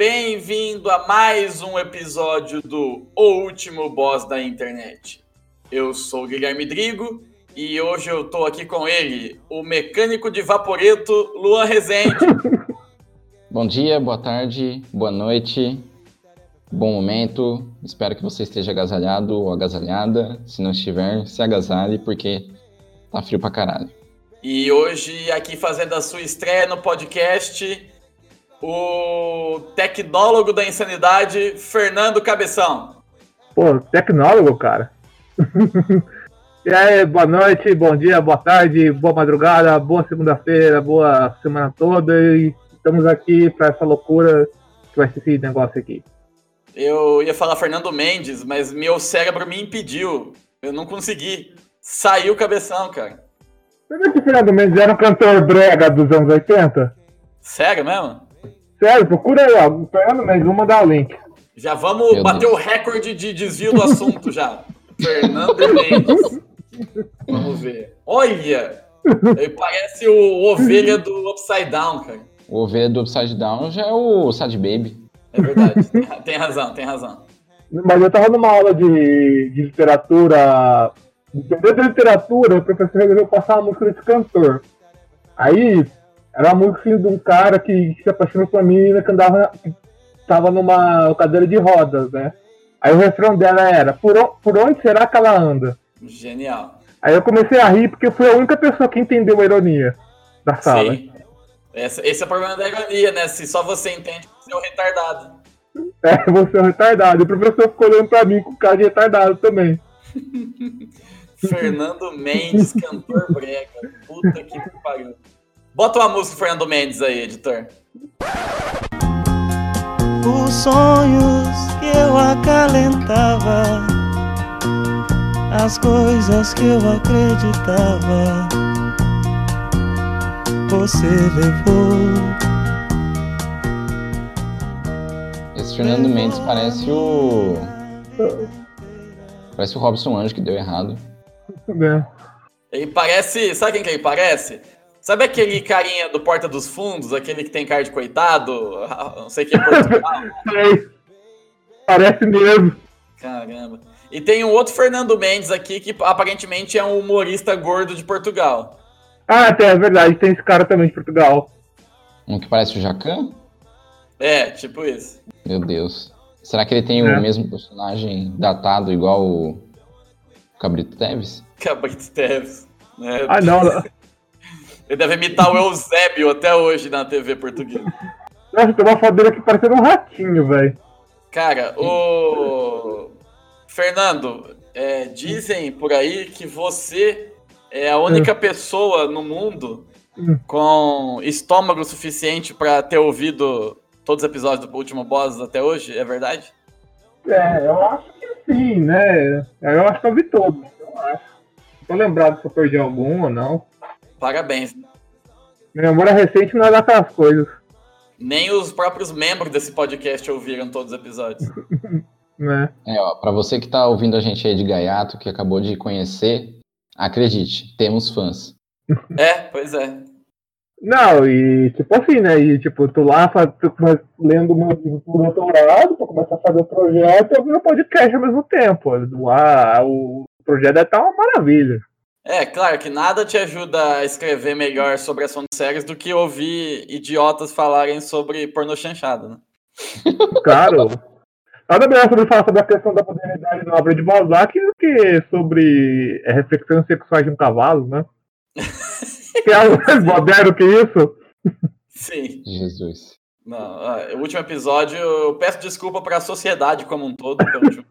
Bem-vindo a mais um episódio do O Último Boss da Internet. Eu sou o Guilherme Drigo e hoje eu tô aqui com ele, o mecânico de vaporeto Luan Rezende. Bom dia, boa tarde, boa noite, bom momento. Espero que você esteja agasalhado ou agasalhada. Se não estiver, se agasalhe porque tá frio pra caralho. E hoje, aqui fazendo a sua estreia no podcast, o tecnólogo da insanidade, Fernando Cabeção. Pô, tecnólogo, cara. e aí, boa noite, bom dia, boa tarde, boa madrugada, boa segunda-feira, boa semana toda. E estamos aqui pra essa loucura que vai ser esse negócio aqui. Eu ia falar Fernando Mendes, mas meu cérebro me impediu. Eu não consegui. Saiu o cabeção, cara. Lembra que o Fernando Mendes era um cantor brega dos anos 80? Sério mesmo? Sério, procura aí, ó. Fernando Mendes, vou mandar o link. Já vamos Meu bater o recorde de desvio do assunto já. Fernando Mendes. Vamos ver. Olha! Ele parece o ovelha do Upside Down, cara. O ovelha do Upside Down já é o Sad Baby. É verdade. Tem- razão, tem razão. Mas eu tava numa aula de, de literatura. Dentro da literatura, o professor resolveu passar uma música desse cantor. Aí, era música assim, de um cara que se apaixonou por uma menina que andava. que tava numa cadeira de rodas, né? Aí o refrão dela era: Por, por onde será que ela anda? Genial. Aí eu comecei a rir porque eu fui a única pessoa que entendeu a ironia da sala. Sim. Essa- esse é o problema da ironia, né? Se só você entende, você é o retardado. É, você é um retardado. E o professor ficou olhando pra mim com cara de retardado também. Fernando Mendes, cantor brega. Puta que pariu. Bota uma música do Fernando Mendes aí, editor. Os sonhos que eu acalentava, as coisas que eu acreditava, você levou. Esse Fernando Mendes parece o. Parece o Robson Anjo que deu errado. Né? Ele parece. Sabe quem que ele parece? Sabe aquele carinha do Porta dos Fundos, aquele que tem cara de coitado? Não sei o que é Portugal. Sei. Parece mesmo. Caramba. E tem um outro Fernando Mendes aqui que aparentemente é um humorista gordo de Portugal. Ah, até é verdade, tem esse cara também de Portugal. Um que parece o Jacan? É, tipo isso. Meu Deus. Será que ele tem É. o mesmo personagem datado igual o Cabrito Teves? Cabrito Teves. Né? Ah, não. Ele deve imitar o Eusébio até hoje na TV portuguesa. Nossa, tem uma foto dele aqui parecendo um ratinho, velho. Cara, o. Fernando, é, dizem por aí que você é a única pessoa no mundo Hum. com estômago suficiente pra ter ouvido todos os episódios do último boss até hoje, é verdade? É, eu acho que sim, né? Eu acho que eu vi todos. Eu acho. Não tô lembrado se eu perdi algum ou não. Parabéns. Minha memória recente não é daquelas coisas, Nem os próprios membros desse podcast ouviram todos os episódios. né? É, ó, pra você que tá ouvindo a gente aí de Gaiato, que acabou de conhecer, acredite, temos fãs. É, pois é. Não, e tipo assim, né? E tipo, tu lá faz, tu começa lendo meu livro pro doutorado, tu começa a fazer o projeto e ouvir o podcast ao mesmo tempo. Ah, o projeto deve estar uma maravilha. É, claro que nada te ajuda a escrever melhor sobre assuntos sérios do que ouvir idiotas falarem sobre pornô chanchado, né? Claro. Nada melhor sobre falar sobre a questão da modernidade na obra de Balzac do que sobre é, reflexões sexuais de um cavalo, né? que é algo mais moderno que isso. Sim. Jesus. Não, ah, o último episódio, eu peço desculpa para a sociedade como um todo. pelo último episódio.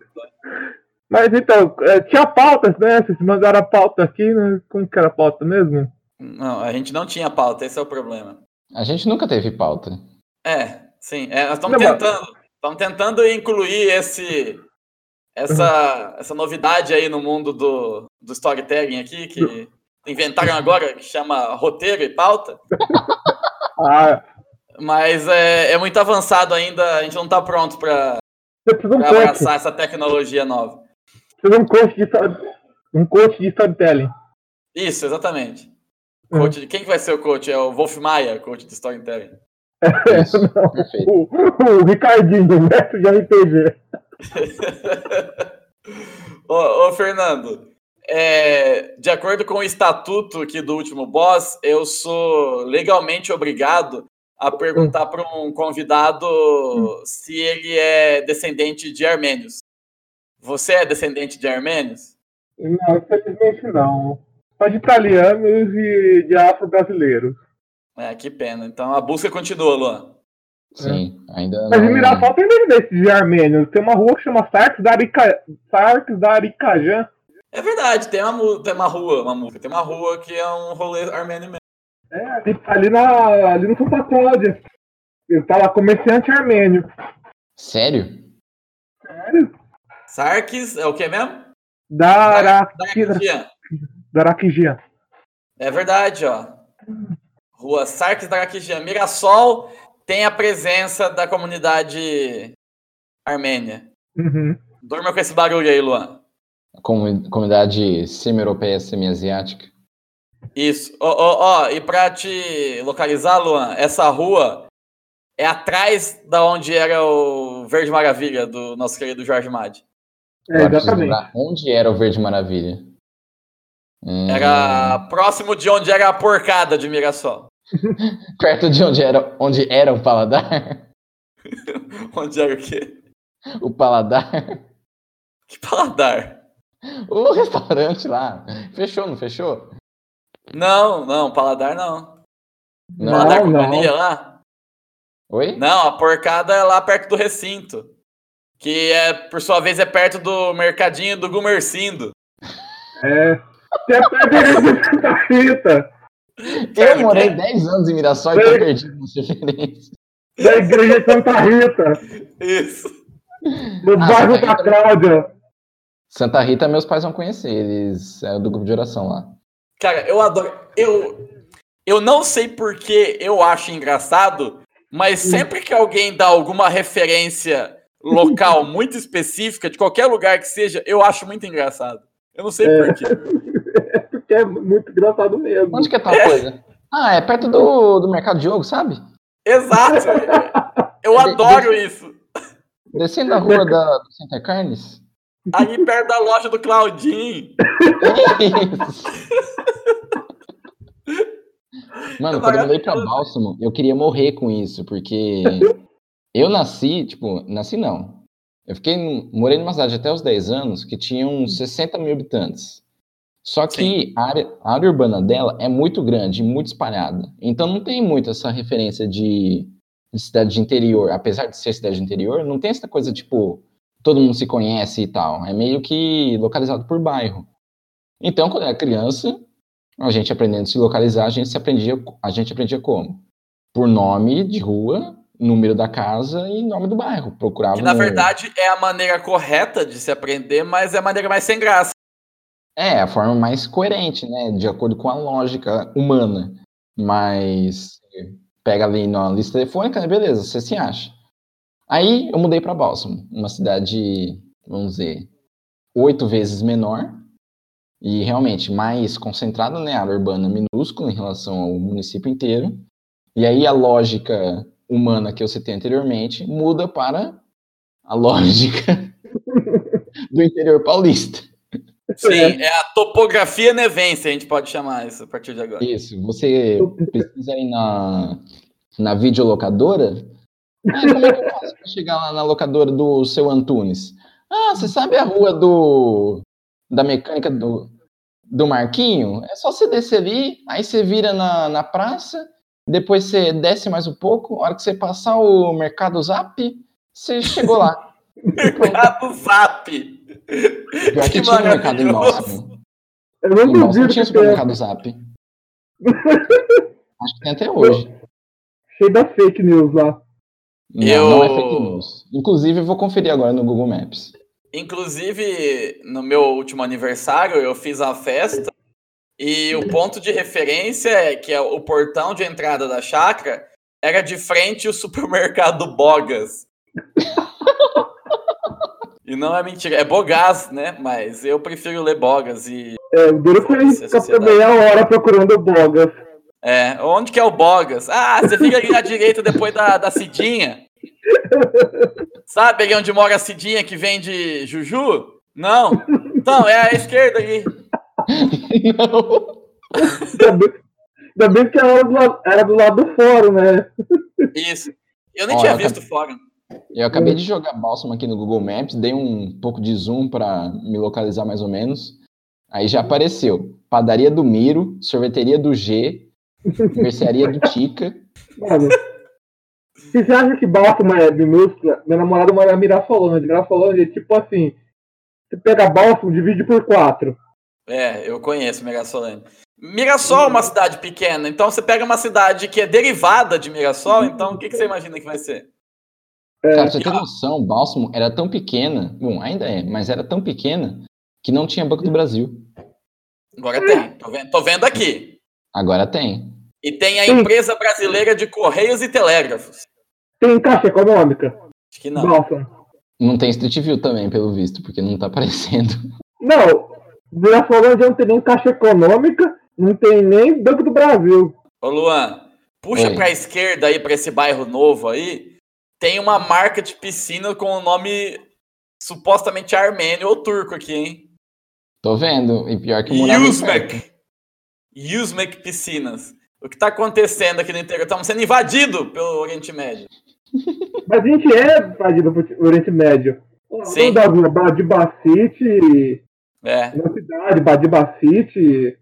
Mas então, é, tinha pautas, né? Vocês mandaram a pauta aqui, né? Como que era a pauta mesmo? Não, a gente não tinha pauta, esse é o problema. A gente nunca teve pauta. É, sim. é, nós estamos tentando, estamos tentando incluir esse, essa, essa novidade aí no mundo do, do storytelling aqui, que inventaram agora, que chama roteiro e pauta. Ah, Mas é, é muito avançado ainda, a gente não está pronto para um abraçar essa tecnologia nova. De um coach de, story- um coach de storytelling. Isso, exatamente. Uhum. Coach de- Quem que vai ser o coach? É o Wolf Maia, coach de storytelling. Isso, perfeito. O, o Ricardinho, do mestre de RPG. ô, ô, Fernando, é, de acordo com o estatuto aqui do último boss, eu sou legalmente obrigado a perguntar para um convidado se ele é descendente de armênios. Você é descendente de armênios? Não, infelizmente não. Só de italianos e de afro-brasileiros. É, que pena. Então a busca continua, Luan. Sim, ainda Mas em não- Mirassol tem descendentes de armênios. Tem uma rua que chama Sarques da, Arica... Sarques da Aricajã. É verdade, tem uma, tem uma rua, uma música, tem uma rua que é um rolê armênio mesmo. É, ali, ali, na, ali no Santa Cláudia. Eu tava comerciante armênio. Sério? Sério? Sarkis é o que mesmo? Daraquian. Daraquijian. É verdade, ó. Rua Sarkis Daraquian. Mirassol tem a presença da comunidade armênia. Uhum. Durma com esse barulho aí, Luan. Comu- Comunidade semi-europeia, semi-asiática. Isso. Ó, ó, ó, e pra te localizar, Luan, essa rua é atrás da onde era o Verde Maravilha do nosso querido Jorge Madi. É, exatamente. onde era o Verde Maravilha. Hum, Era próximo de onde era a porcada de Mirassol. Perto de onde era, onde era o paladar. Onde era o quê? O paladar. Que paladar? O restaurante lá. Fechou, não fechou? Não, não, paladar não. Não. paladar não. companhia lá? Oi? Não, a porcada é lá perto do recinto. Que é, por sua vez, é perto do mercadinho do Gumercindo. É. Você é perto de Santa Rita. Eu morei 10 anos em Mirassol e tô perdido nas referências. Da igreja de Santa Rita. Isso. No Ah, bairro Santa da Rita. Cláudia. Santa Rita, meus pais vão conhecer. Eles é do grupo de oração lá. Cara, eu adoro. Eu, eu não sei porque eu acho engraçado, mas sempre que alguém dá alguma referência local muito específica, de qualquer lugar que seja, eu acho muito engraçado. Eu não sei por quê. Porque é muito engraçado mesmo. Onde que é tal coisa? Ah, é perto do, do Mercado Diogo, sabe? Exato! Eu adoro isso. Descendo a rua da, do Center Carnes. Ali perto da loja do Claudinho. Isso. Mano, quando eu mudei pra Bálsamo, eu queria morrer com isso, porque eu nasci, tipo, nasci não. Eu fiquei, morei numa cidade até os 10 anos que tinha uns 60 mil habitantes. Só que a área, a área urbana dela é muito grande, muito espalhada. Então não tem muito essa referência de, de cidade de interior. Apesar de ser cidade de interior, não tem essa coisa, tipo, todo mundo se conhece e tal. É meio que localizado por bairro. Então, quando eu era criança, a gente aprendendo a se localizar, a gente se aprendia, a gente aprendia como? Por nome de rua, número da casa e nome do bairro. Procurava Que na no- verdade é a maneira correta de se aprender, mas é a maneira mais sem graça. É, a forma mais coerente, né? De acordo com a lógica humana. Mas pega ali na lista telefônica, beleza, você se acha. Aí eu mudei para Bálsamo, uma cidade, vamos dizer, oito vezes menor e realmente mais concentrada, né? A área urbana minúscula em relação ao município inteiro. E aí a lógica humana que eu citei anteriormente muda para a lógica do interior paulista. Sim, é a topografia nevense, a gente pode chamar isso a partir de agora. Isso, você precisa ir na, na videolocadora. Ah, como é que eu faço para chegar lá na locadora do seu Antunes? Ah, você sabe a rua do da mecânica do, do Marquinho? É só você descer ali, aí você vira na, na praça, depois você desce mais um pouco, a hora que você passar o Mercado Zap, você chegou lá. Mercado Zap. Pior que Que tinha o Mercado em. Bálsamo. Eu não Em duvido tinha supermercado Zap. Acho que tem até hoje. cheio das fake news lá. Não, Eu- não é fake news. Inclusive, eu vou conferir agora no Google Maps. Inclusive, no meu último aniversário, eu fiz a festa e o ponto de referência, é que é o portão de entrada da chácara, era de frente ao supermercado Bogas. e não é mentira, é Bogás, né? Mas eu prefiro ler Bogas e É, o duro foi ficar meia hora procurando bogas. É, onde que é o Bogas? Ah, você fica ali na direita depois da, da Cidinha. Sabe ali onde mora a Cidinha que vende Juju? Não. Então, é a esquerda ali. Não. Ainda bem, ainda bem que era do, lado, era do lado do fórum, né? Isso. Eu nem Ó, tinha eu visto fora. Eu acabei de jogar Bálsamo aqui no Google Maps, dei um pouco de zoom para me localizar mais ou menos. Aí já apareceu Padaria do Miro, Sorveteria do G, Mercearia do Tica. Mano, se você acha que Bálsamo é minúscula, minha namorada mora em Mirasolândia. Mirasolândia é tipo assim, você pega Bálsamo, divide por quatro. É, eu conheço Mirasolândia. Mirassol é uma cidade pequena, então você pega uma cidade que é derivada de Mirassol, então o que, que você imagina que vai ser? Cara, pra você ter noção, Bálsamo era tão pequena, bom, ainda é, mas era tão pequena que não tinha Banco do Brasil. Agora tem, tô vendo, tô vendo aqui. Agora tem. E tem a empresa brasileira de Correios e Telégrafos. Tem caixa econômica? Acho que não. Bálsamo. Não tem Street View também, pelo visto, porque não tá aparecendo. Não, Mirasolândia não tem nem caixa econômica, não tem nem Banco do Brasil. Ô Luan, puxa Oi. pra esquerda aí, pra esse bairro novo aí, tem uma marca de piscina com o nome supostamente armênio ou turco aqui, hein? Tô vendo, e pior que morava. Uzbek. Uzbek Piscinas. O que tá acontecendo aqui no interior? Estamos sendo invadidos pelo Oriente Médio. Mas a gente é invadido pro Oriente Médio. Sim. Da rua Badibacite, É. na cidade, Badibacite,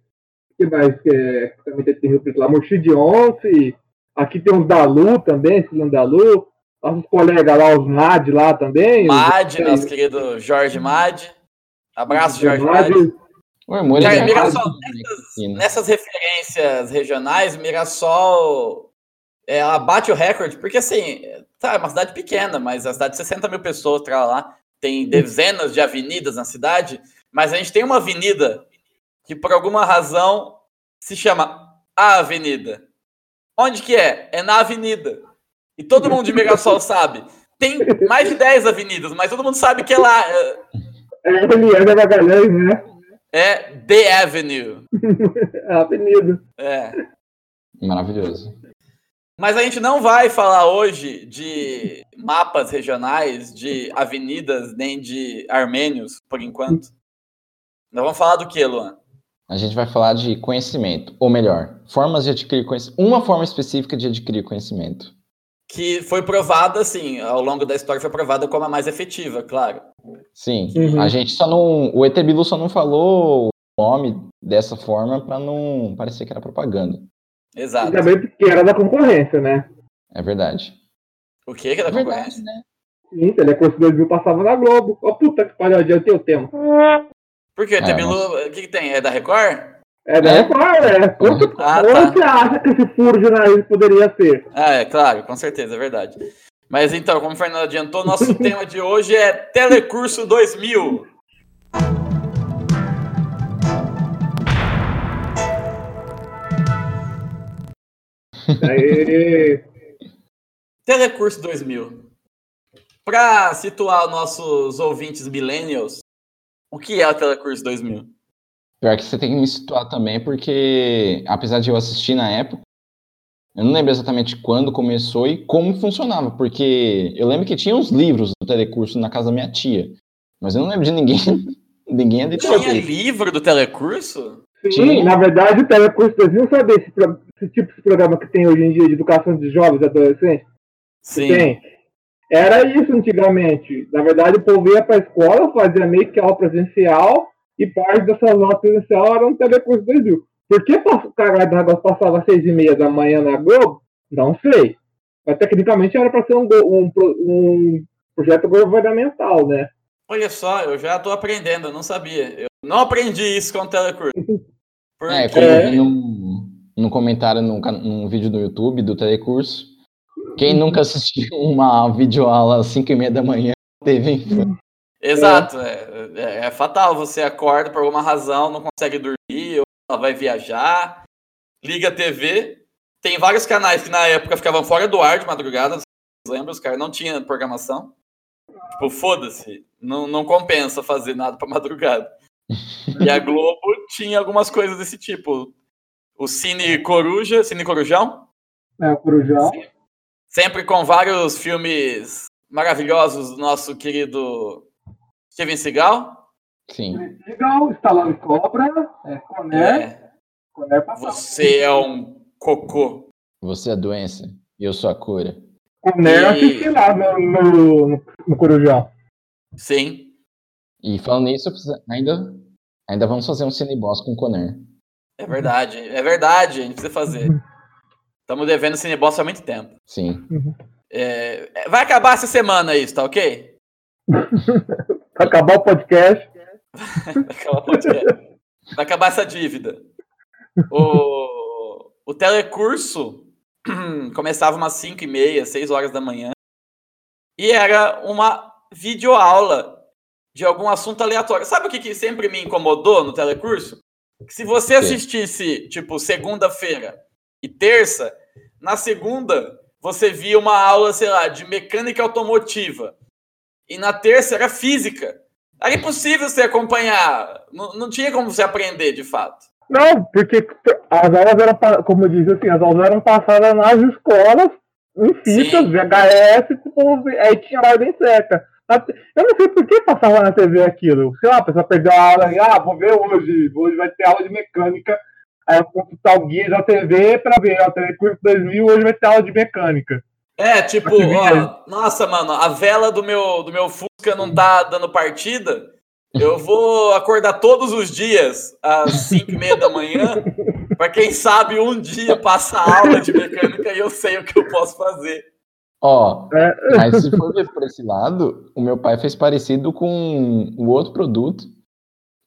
que mais que é, também tem Rio Preto lá, Mochi de Once, aqui tem uns da Lu também, esse da Lu, nossos colegas lá, os Mad lá também. Mad, os- nosso querido Jorge Mad. Abraço, Jorge Mad, Mad. O Amor Cara, é Mirassol, errado, né? Nessas referências regionais, Mirassol é, ela bate o recorde, porque assim, tá, é uma cidade pequena, mas a cidade de 60 mil pessoas tá lá, tem dezenas de avenidas na cidade, mas a gente tem uma avenida que por alguma razão se chama A Avenida. Onde que é? É na avenida. E todo mundo de Mirassol sabe. Tem mais de 10 avenidas, mas todo mundo sabe que é lá. é- é Eliana Magalhães, né? É The Avenue. É a avenida. É. Maravilhoso. Mas a gente não vai falar hoje de mapas regionais, de avenidas, nem de armênios, por enquanto. Nós vamos falar do que, Luan? A gente vai falar de conhecimento, ou melhor, formas de adquirir conhecimento. Uma forma específica de adquirir conhecimento. Que foi provada, assim, ao longo da história foi provada como a mais efetiva, claro. Sim, Uhum. a gente só não. O ET Bilu só não falou o nome dessa forma pra não parecer que era propaganda. Exato. E também porque era da concorrência, né? É verdade. O que que é da É verdade, concorrência? né? Sim, Telecurso 2000 passava na Globo. Ó, puta que pariu, adiantei o tema. Por quê? É, o que, que tem? É da Record? É da É? Record, é. Quanto, Ah, tá. você acha que esse furo jornalista poderia ser? Ah, é claro, com certeza, é verdade. Mas então, como o Fernando adiantou, nosso tema de hoje é Telecurso 2000. Aí, Telecurso 2000. Para situar nossos ouvintes millennials, o que é o Telecurso 2000? Pior que você tem que me situar também, porque apesar de eu assistir na época, eu não lembro exatamente quando começou e como funcionava, porque eu lembro que tinha uns livros do telecurso na casa da minha tia, mas eu não lembro de ninguém, ninguém é de Tinha livro do Telecurso? sim, Sim. na verdade, o Telecurso 2000, sabe esse, esse tipo de programa que tem hoje em dia de educação de jovens e adolescentes? Sim. Tem. Era isso antigamente. Na verdade, o povo ia para a escola, fazia meio que aula presencial, e parte dessas aulas presencial era um Telecurso 2000. Por que o Caralho do Negócio passava às seis e meia da manhã na Globo? Não sei. Mas tecnicamente era para ser um, um um projeto governamental, né? Olha só, eu já tô aprendendo, eu não sabia. Eu não aprendi isso com o telecurso. Porque... É, como eu vi num, num comentário num, num vídeo do YouTube do Telecurso, quem nunca assistiu uma videoaula às 5 e meia da manhã teve infância. Exato, é, é- é fatal. Você acorda por alguma razão, não consegue dormir, ou ela vai viajar, liga a TV. Tem vários canais que na época ficavam fora do ar de madrugada, lembram, os caras não tinham programação. Tipo, foda-se, não, não compensa fazer nada pra madrugada. E a Globo tinha algumas coisas desse tipo. O Cine Coruja, Cine Corujão, É, o Corujão. Sempre com vários filmes maravilhosos do nosso querido Steven Seagal. Sim. Legal, Stallone Cobra, é, Coné, É, Coné passava. você é um cocô. Você é a doença e eu sou a cura. Coné eu E- assisti lá no, no, no, no Corujão. Sim. E falando nisso, ainda, ainda vamos fazer um Cineboss com o Conner. É verdade. É verdade, a gente precisa fazer. Estamos devendo Cineboss há muito tempo. Sim. É, é, vai acabar essa semana isso, tá ok? Pra acabar o podcast. Vai acabar, o podcast. Vai acabar essa dívida. O, o telecurso começava umas 5 e meia, 6 horas da manhã. E era uma videoaula de algum assunto aleatório. Sabe o que, que sempre me incomodou no telecurso? Que se você assistisse, tipo, segunda-feira e terça, na segunda você via uma aula, sei lá, de mecânica automotiva. E na terça era física. Era impossível você acompanhar. Não, não tinha como você aprender, de fato. Não, porque as aulas eram, como eu disse assim, as aulas eram passadas nas escolas, em fitas, Sim. VHS, tipo, aí tinha a ordem certa. Eu não sei por que passava na TV aquilo. Sei lá, a pessoa perdeu a aula e, ah, vou ver hoje, hoje vai ter aula de mecânica. Aí eu consultar o guia da TV pra ver, ó, Telecurso 2000, hoje vai ter aula de mecânica. É, tipo, ó, nossa, mano, a vela do meu, do meu Fusca não tá dando partida. Eu vou acordar todos os dias às 5 e meia da manhã, pra quem sabe um dia passar aula de mecânica e eu sei o que eu posso fazer. Ó, É. mas se for ver por esse lado, o meu pai fez parecido com o outro produto.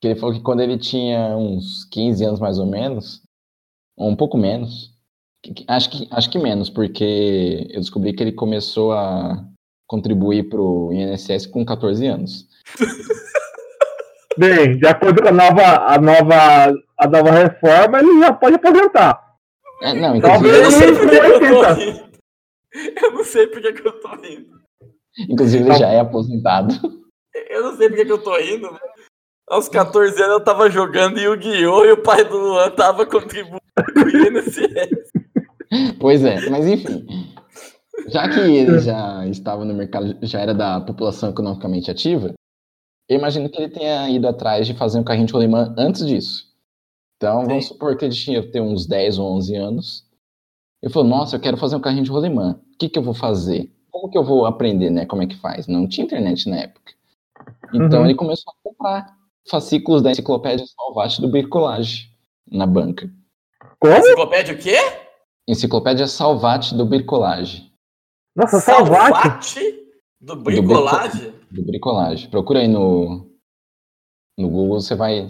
Que ele falou que quando ele tinha uns 15 anos mais ou menos, ou um pouco menos, acho que, acho que menos, porque eu descobri que ele começou a contribuir pro INSS com 14 anos. Bem, de acordo com a nova, a nova, a nova reforma, ele já pode aposentar. É, não, Eu inclusive, não sei eu tô 80. rindo. Eu não sei por que que eu tô rindo. inclusive ele já é aposentado. Eu não sei por que que eu tô rindo, né? Aos 14 anos eu tava jogando Yu-Gi-Oh! e o pai do Luan tava contribuindo com o INSS. Pois é, mas enfim. Já que ele já estava no mercado, já era da população economicamente ativa, eu imagino que ele tenha ido atrás de fazer um carrinho de rolimã antes disso. Então, vamos Sim. supor que ele tinha ter uns 10 ou 11 anos. Ele falou, nossa, eu quero fazer um carrinho de rolimã. O que, que eu vou fazer? Como que eu vou aprender, né? Como é que faz? Não tinha internet na época. Então, Uhum. ele começou a comprar fascículos da enciclopédia Salvati do Bricolage na banca. Como? Enciclopédia o quê? Enciclopédia Salvati do Bricolage. Nossa, Salvati. Salvate do bricolage? do bricolage. Procura aí no, no Google, você vai.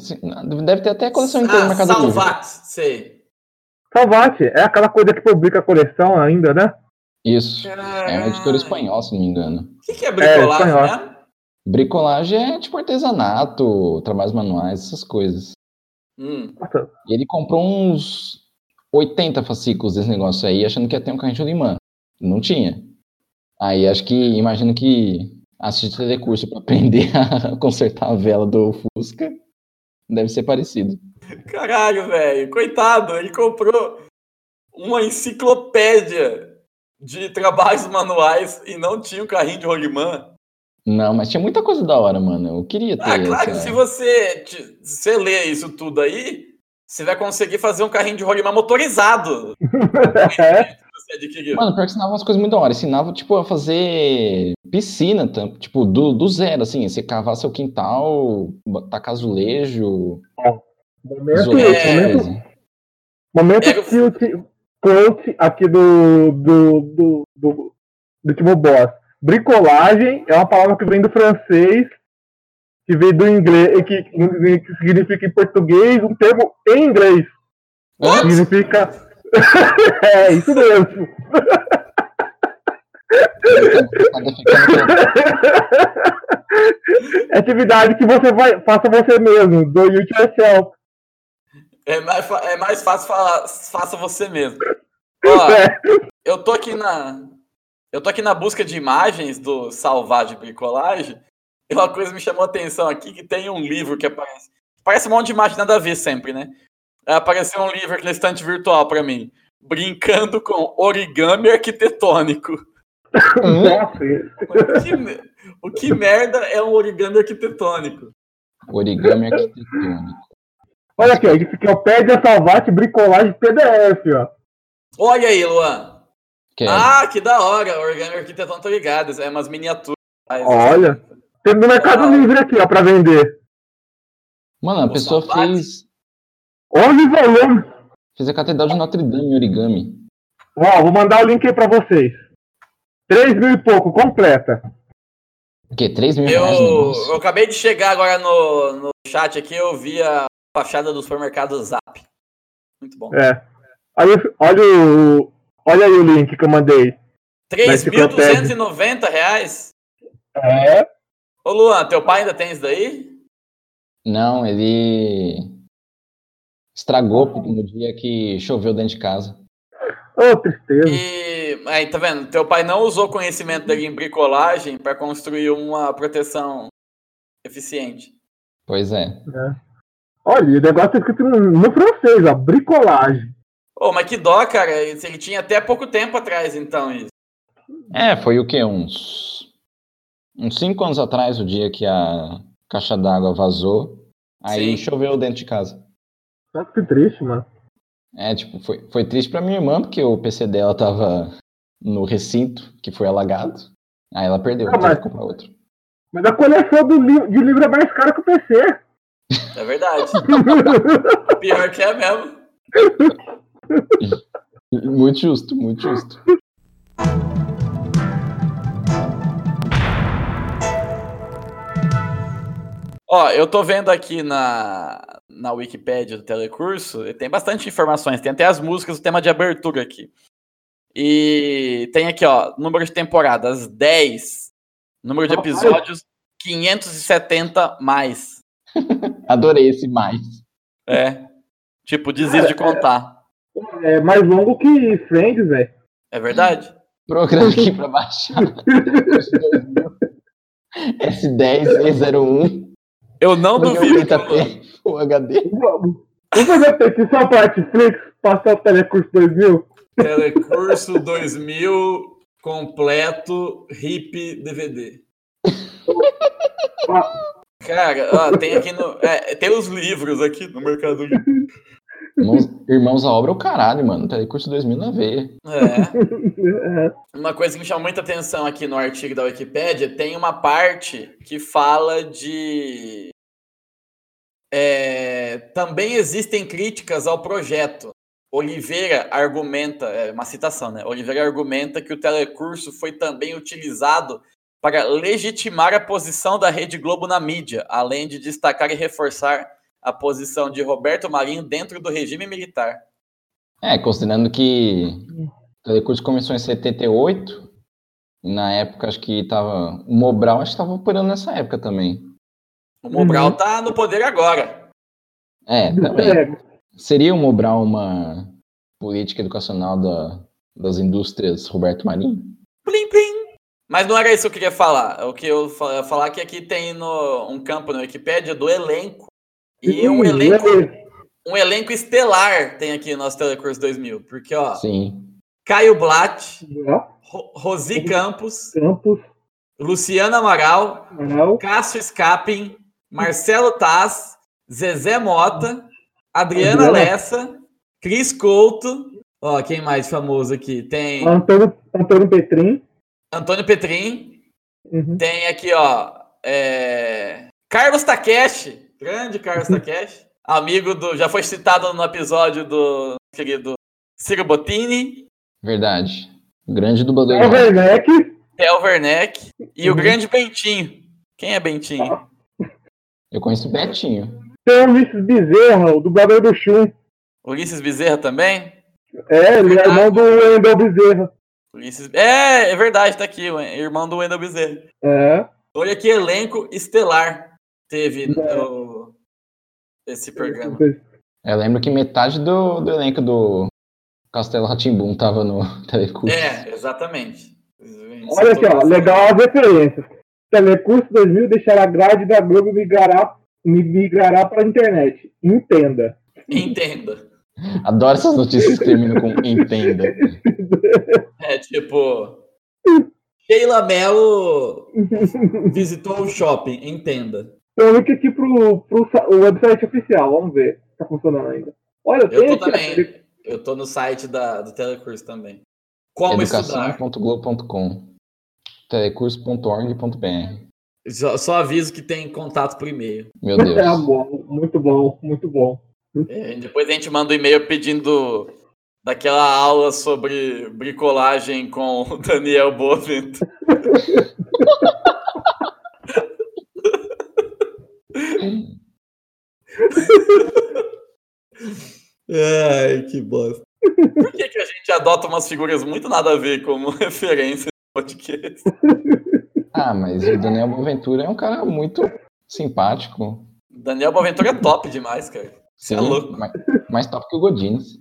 Deve ter até coleção inteira no Ah, Mercado Livre. Salvate, sei. Salvati é aquela coisa que publica a coleção ainda, né? Isso. É uma editora espanhola, se não me engano. O que, que é bricolagem, espanhol. né? Bricolagem é tipo artesanato, trabalhos manuais, essas coisas. Hum. E ele comprou uns 80 fascículos desse negócio aí, achando que ia ter um carrinho de limã. Não tinha. Aí acho que, imagino que assistir telecurso para aprender a consertar a vela do Fusca deve ser parecido. Caralho, velho. Coitado, ele comprou uma enciclopédia de trabalhos manuais e não tinha um carrinho de rolimã. Não, mas tinha muita coisa da hora, mano. Eu queria ter. Ah, claro que essa- se você, te- se você ler isso tudo aí, você vai conseguir fazer um carrinho de rolimã motorizado. é. que. Mano, pior que ensinava umas coisas muito da hora. Ensinava, tipo, a fazer piscina, tipo, do, do zero, assim. Você cavar seu quintal, tacar azulejo, Momento, é. momento, coisas. Momento Pega o- tilt quote aqui do, do, do, do, do último boss. Bricolagem é uma palavra que vem do francês, que vem do inglês, que, que significa em português um termo em inglês. What? Significa. é, isso mesmo. É atividade que você vai, faça você mesmo, do it yourself. É mais, é mais fácil falar, faça você mesmo. Ó, É. eu tô aqui na. Eu tô aqui na busca de imagens do salvar de bricolagem. E uma coisa me chamou a atenção aqui que tem um livro que aparece. Parece um monte de imagem nada a ver sempre, né? Aí Apareceu um livro aqui na estante virtual pra mim. Brincando com origami arquitetônico. Nossa, O que, o que merda é um origami arquitetônico? Origami arquitetônico. olha aqui, ó, enciclopédia Salvate Bricolagem PDF, ó. Olha aí, Luan. Que é, Ah, que da hora. Origami arquitetônico, tô ligado. É umas miniaturas. Olha. Tem no Mercado Ah. Livre aqui, ó, pra vender. Mano, a o pessoa fez, 11 volumes. fez a Catedral de Notre Dame em origami. Ó, vou mandar o link aí pra vocês. 3 mil e pouco, completa. O quê? 3 mil Eu, reais eu acabei de chegar agora no, no chat aqui, eu vi a fachada do supermercado Zap. Muito bom. É. Aí, olha o. Olha aí o link que eu mandei. 3.290 reais? É. Ô Luan, teu pai ainda tem isso daí? Não, ele estragou no dia que choveu dentro de casa. Ô, tristeza. E aí, tá vendo? Teu pai não usou conhecimento dele em bricolagem para construir uma proteção eficiente. Pois é. Olha, o negócio tá escrito no, no francês, ó. Bricolagem. Ô, mas que dó, cara. Ele tinha até pouco tempo atrás, então, isso. É, foi o quê? Uns. Uns 5 anos atrás, o dia que a caixa d'água vazou. Aí Sim. choveu dentro de casa. Nossa, que triste, mano. É, tipo, foi, foi triste pra minha irmã, porque o PC dela tava no recinto, que foi alagado. Aí ela perdeu, Ah, mas- comprar outro. Mas a coleção do li- de livro é mais cara que o PC. É verdade. Pior que é mesmo. Muito justo, muito justo. Ó, eu tô vendo aqui na, na Wikipédia do Telecurso, e tem bastante informações, tem até as músicas do tema de abertura aqui. E tem aqui, ó, número de temporadas 10, número de episódios 570 mais. Adorei esse mais. É. Tipo, desisto de contar. É mais longo que Friends, velho. É verdade? Programa aqui pra baixar. S10, E01, Eu não duvido que o Luan- 90p, o HD. Vamos vamos fazer a petição pra Netflix passar o Telecurso 2000? Telecurso 2000 completo hip DVD. Cara, ó, tem aqui no. é, tem os livros aqui no Mercado Livre. Irmãos, irmãos à obra é o caralho, mano. Telecurso 2000 na veia. É. É. Uma coisa que me chama muita atenção aqui no artigo da Wikipédia tem uma parte que fala de. é, também existem críticas ao projeto. Oliveira argumenta, é uma citação, né? Oliveira argumenta que o telecurso foi também utilizado para legitimar a posição da Rede Globo na mídia, além de destacar e reforçar a posição de Roberto Marinho dentro do regime militar. É, considerando que o Telecurso começou em 78, e na época acho que tava. O Mobral acho que tava operando nessa época também. O Mobral Uhum. tá no poder agora. É, também. É, Seria o Mobral uma política educacional da, das indústrias Roberto Marinho? Plim, plim. Mas não era isso que eu queria falar. O que eu ia falar é que aqui tem no, um campo na Wikipédia do elenco. E um elenco, é, um elenco estelar tem aqui no nosso Telecurso 2000. Porque, ó, Sim. Caio Blatt, Ro- Rosi Campos, Campos, Luciana Amaral, Amaral, Cássio Scapin, Marcelo Taz, Zezé Mota, Adriana Adriana. Lessa, Cris Couto. Ó, quem mais famoso aqui? Tem Antônio, Antônio Petrin. Antônio Petrin, Uhum. Tem aqui, ó. é, Carlos Takeshi. Grande Carlos Takeshi. amigo do. Já foi citado no episódio do querido Ciro Bottini, Verdade. Grande dublador. É Werneck, Theo Werneck e o Uhum. grande Bentinho. Quem é Bentinho? Eu conheço o Betinho. tem o Ulisses Bezerra, o dublador do Shun. Ulisses Bezerra também? É, ele é irmão do Wendel Bezerra. Ulisses... É, é verdade, tá aqui, o irmão do Wendel Bezerra. É. Olha que elenco estelar teve É. no- esse programa. Eu lembro que metade do, do elenco do Castelo Ratimbum tava no Telecurso. É, exatamente. Olha aqui, ó, legal as referências. Telecurso 2000 deixará a grade da Globo migrará, migrará para a internet. Entenda. Entenda. Adoro essas notícias que terminam com entenda. É tipo. Sheila Mello visitou o shopping, entenda. Então, link aqui pro, pro o website oficial. Vamos ver se tá funcionando ainda. Olha, Eu tô aqui, ó, também. Eu tô no site da, do Telecurso também. Como estudar? Educação.globo.com telecurso.org.br Só, só aviso que tem contato por e-mail. Meu Deus. É bom, muito bom, muito bom. É, depois a gente manda um e-mail pedindo daquela aula sobre bricolagem com o Daniel Boavento. Ai, que bosta. Por que, que a gente adota umas figuras muito nada a ver como referência no podcast? Ah, mas o Daniel Boaventura é um cara muito simpático. Daniel Boaventura é top demais, cara. Você é louco. mais, mais top que o Godines.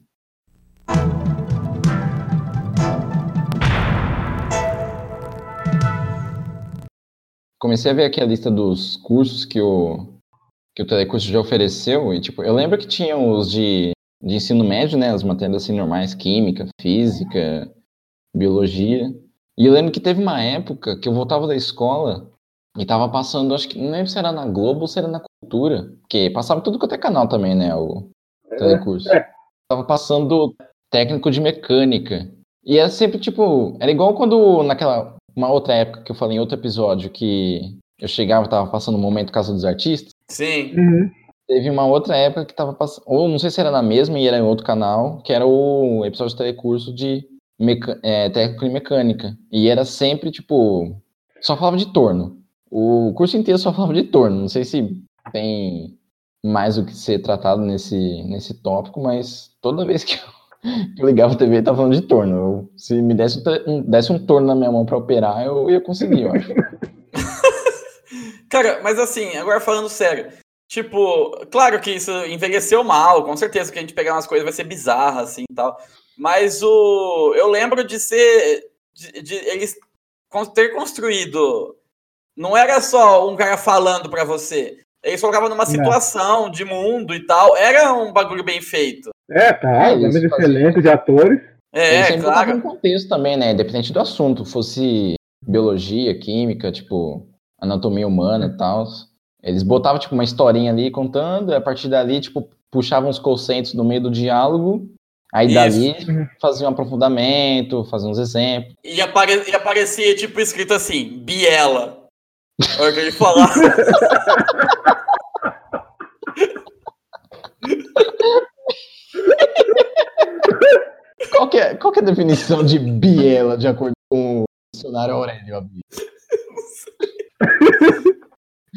Comecei a ver aqui a lista dos cursos que o, que o Telecurso já ofereceu. E, tipo, eu lembro que tinha os de, de ensino médio, né? As matérias assim, normais, química, física, biologia. E eu lembro que teve uma época que eu voltava da escola e tava passando, acho que não lembro se era na Globo ou se era na Cultura, porque passava tudo quanto é canal também, né? O telecurso. é. Tava passando técnico de mecânica. E era sempre tipo, era igual quando naquela uma outra época que eu falei em outro episódio que eu chegava e tava passando o momento Casa dos Artistas. Sim. Uhum. Teve uma outra época que tava passando, ou não sei se era na mesma e era em outro canal, que era o episódio de telecurso de meca- é, técnico de mecânica. E era sempre, tipo, só falava de torno. O curso inteiro só falava de torno. Não sei se tem mais o que ser tratado nesse, nesse tópico, mas toda vez que eu, que eu ligava a TV, tava falando de torno. Eu- se me desse um, desse um torno na minha mão pra operar, eu ia conseguir, eu acho. Cara, mas assim, agora falando sério. Tipo, claro que isso envelheceu mal, com certeza que a gente pegar umas coisas vai ser bizarra, assim e tal. Mas o. Eu lembro de ser. De, de eles ter construído. Não era só um cara falando pra você. Eles colocavam numa Não. situação de mundo e tal. Era um bagulho bem feito. É, tá. É, isso de fazia. excelente de atores. É, sempre botava claro. um contexto também, né? Independente do assunto, fosse biologia, química, tipo, anatomia humana e tal. Eles botavam, tipo, uma historinha ali contando, e a partir dali, tipo, puxavam os conceitos no meio do diálogo, aí Isso. dali faziam um aprofundamento, faziam uns exemplos. E, apare, e aparecia, tipo, escrito assim, Biela. A hora que ele falava. Qual é, qual é a definição de biela, de acordo com o dicionário Aurélio?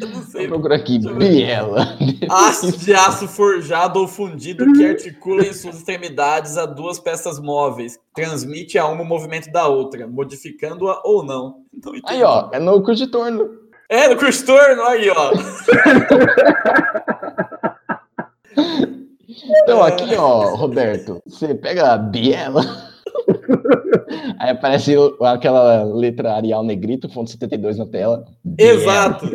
Eu não sei. procurar aqui, biela. Aço de aço forjado ou fundido que articula em suas extremidades a duas peças móveis, transmite a uma o movimento da outra, modificando-a ou não. Não. Aí, ó, é no curso de torno. É, no curso torno, aí, ó. Então, aqui, ó, Roberto, você pega a biela. Aí aparece aquela letra Arial Negrito, fonte 72 na tela. Exato.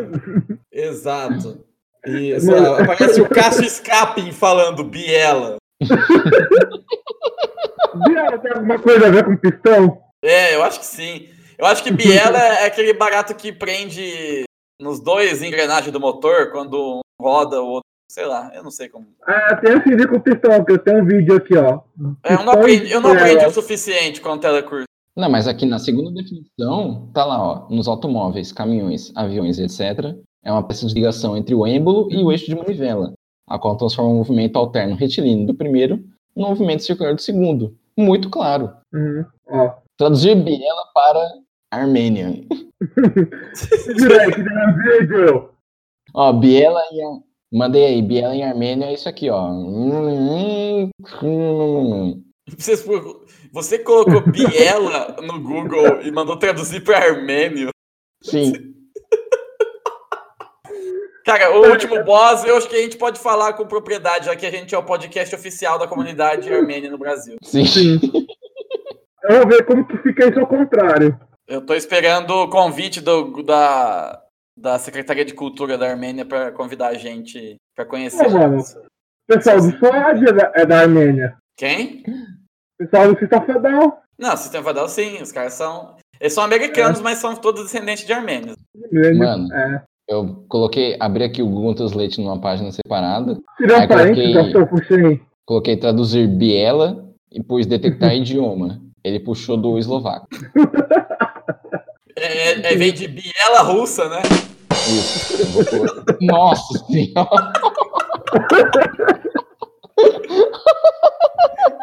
Exato. Isso, aparece o Cássio Scapin falando Biela. Biela tem alguma coisa a ver com pistão? É, eu acho que sim. Eu acho que Biela é aquele barato que prende nos dois engrenagens do motor, quando um roda o outro. Sei lá, eu não sei como. Ah, tem esse vídeo com pistão, que eu tenho um vídeo aqui, ó. É, eu não aprendi, eu não aprendi o suficiente com o telecurso. Não, mas aqui na segunda definição, tá lá, ó, nos automóveis, caminhões, aviões, etc. É uma peça de ligação entre o êmbolo e o eixo de manivela. a qual transforma o movimento alterno retilíneo do primeiro no movimento circular do segundo. Muito claro. Uhum. Traduzir Biela para Armênia. Direito, no vídeo. Ó, Biela. Ar- Mandei aí, Biela em Armênia é isso aqui, ó. Vocês- você colocou Biela no Google e mandou traduzir para armênio. Sim, Cara, o último boss, eu acho que a gente pode falar com propriedade, já que a gente é o podcast oficial da comunidade armênia no Brasil. sim. Sim. Vamos ver como que fica isso ao contrário. Eu tô esperando o convite do- da, da Secretaria de Cultura da Armênia para convidar a gente para conhecer. Mano. Pessoal do SWAD é da, é Armênia. Quem? Pessoal do Cita Fedal. Não, Sistema Fadal sim, os caras são. Eles são americanos, mas são todos descendentes de armênios. Mano. É. Eu coloquei, abri aqui o Google Translate numa página separada. Aí parênteses, coloquei- Gastou Puxem. Coloquei traduzir Biela e pus detectar idioma. Ele puxou do eslovaco. É, é- é- vem de biela russa, né? Isso. Eu vou Nossa senhora!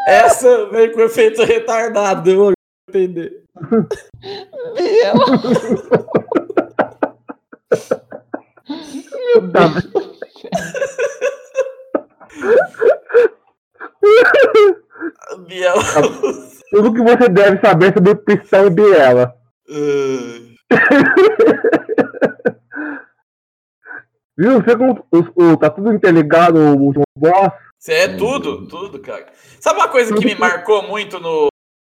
Essa vem com efeito retardado, demorou pra entender. Biela! Meu Tá, Deus. Biela russa. Tudo que você deve saber sobre o Pistão e Biela. Ai. Viu? Você como os- o, tá tudo interligado, o último boss. Você é tudo, tudo, cara. Sabe uma coisa que me marcou muito no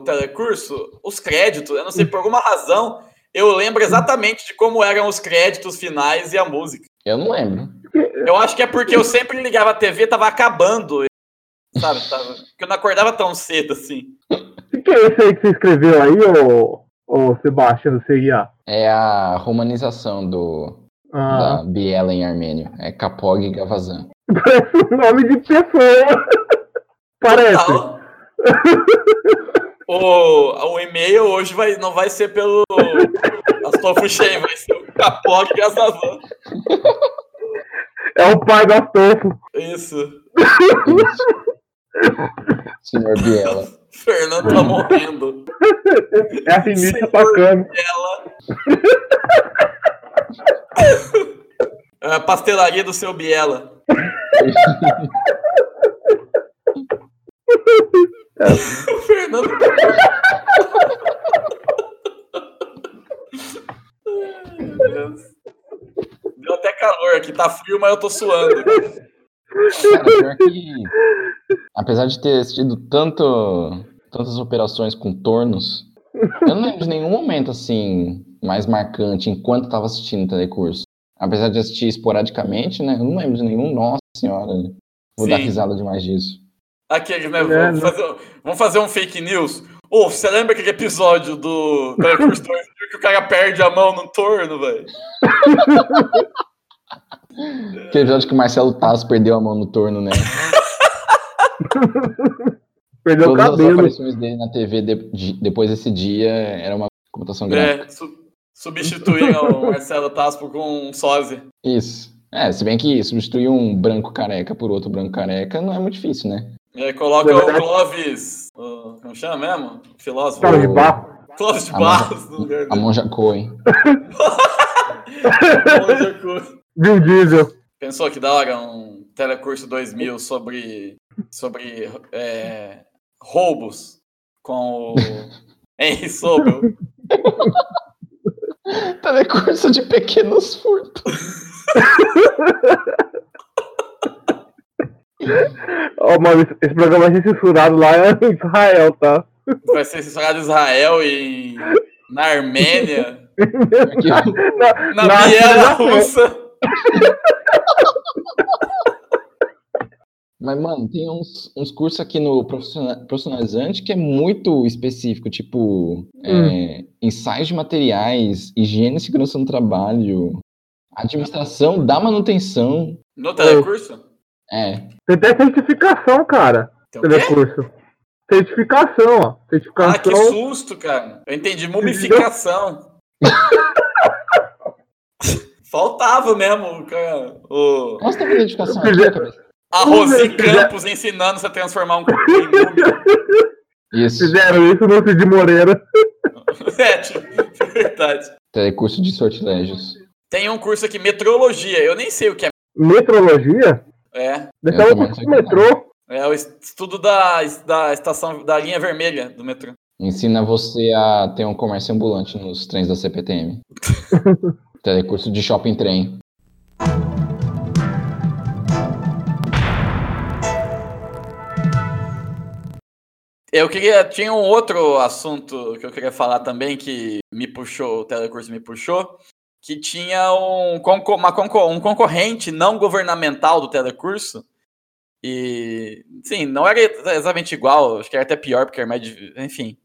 telecurso? Os créditos. Eu não sei, por alguma razão, eu lembro exatamente de como eram os créditos finais e a música. Eu não lembro. Eu acho que é porque eu sempre ligava a TV, tava acabando. Sabe? Tava, porque eu não acordava tão cedo assim. O que é esse aí que você escreveu aí, ô, ô Sebastião, você ia? É a romanização do, Ah, da Biela em armênio. É Kapog Gavazan. parece um nome de pessoa. Parece. O, o e-mail hoje vai, não vai ser pelo Astolfo Shen, vai ser o Capote Gazavan. É o pai do Astolfo. Isso. Isso. Senhor Biela. Fernando tá morrendo. É a Sinite atacando. É a pastelaria do seu Biela. o Fernando. Ai, meu Deus. Deu até calor aqui, tá frio, mas eu tô suando. Cara, pior que. Apesar de ter assistido tanto, tantas operações com tornos, eu não lembro de nenhum momento assim mais marcante enquanto tava assistindo o telecurso. Apesar de assistir esporadicamente, né? Eu não lembro de nenhum, nossa senhora. Vou dar Sim. risada demais disso. Né? É, Vamos né? fazer, vamos fazer um fake news. Ô, você lembra aquele episódio do Telecurso 2000 que o cara perde a mão no torno, velho? Aquele episódio que o Marcelo Tasso perdeu a mão no torno, né? Perdeu o Todas as cabelo. aparições dele na TV de- de- depois desse dia era uma computação gráfica. É, su substituíram o Marcelo Taspo com um sósia. Isso. É, se bem que substituir um branco careca por outro branco careca não é muito difícil, né? É, coloca É o. Clóvis. o- como chama mesmo? O Filósofo. Cara de barro. Clóvis de A Barros A. Monja Coen. Monja Cu. Vin Diesel. Pensou que da hora um Telecurso 2000 sobre, sobre é, roubos com o Henry Sobel. Telecurso de pequenos furtos. Ó, mano, esse, programa vai ser censurado lá em Israel, tá? Vai ser censurado em Israel e na Armênia, Na, na, na. Russa. Mas, mano, tem uns, uns cursos aqui no profissionalizante que é muito específico, tipo é, ensaios de materiais, higiene e segurança no trabalho, administração da manutenção. No Telecurso? É, Tem até certificação, cara. Tem o quê? Telecurso. Certificação, ó. Certificação. Ah, que susto, cara. Eu entendi mumificação. Faltava mesmo, cara. O... Nossa, tem identificação Eu A Rosi Campos ensinando você a transformar um. Isso. Fizeram isso no Cid Moreira. É, tipo, verdade. Telecurso de sortilégios. Tem um curso aqui, metrologia. Eu nem sei o que é. Metrologia? É, Deixava também o sei que metrô. é o estudo da, da estação, da linha vermelha do metrô. Ensina você a ter um comércio ambulante nos trens da CPTM. Telecurso de shopping trem. Eu queria. Tinha um outro assunto que eu queria falar também, que me puxou, o telecurso me puxou, que tinha um, uma um concorrente não governamental do telecurso. E, sim, não era exatamente igual, acho que era até pior, porque era mais. Enfim,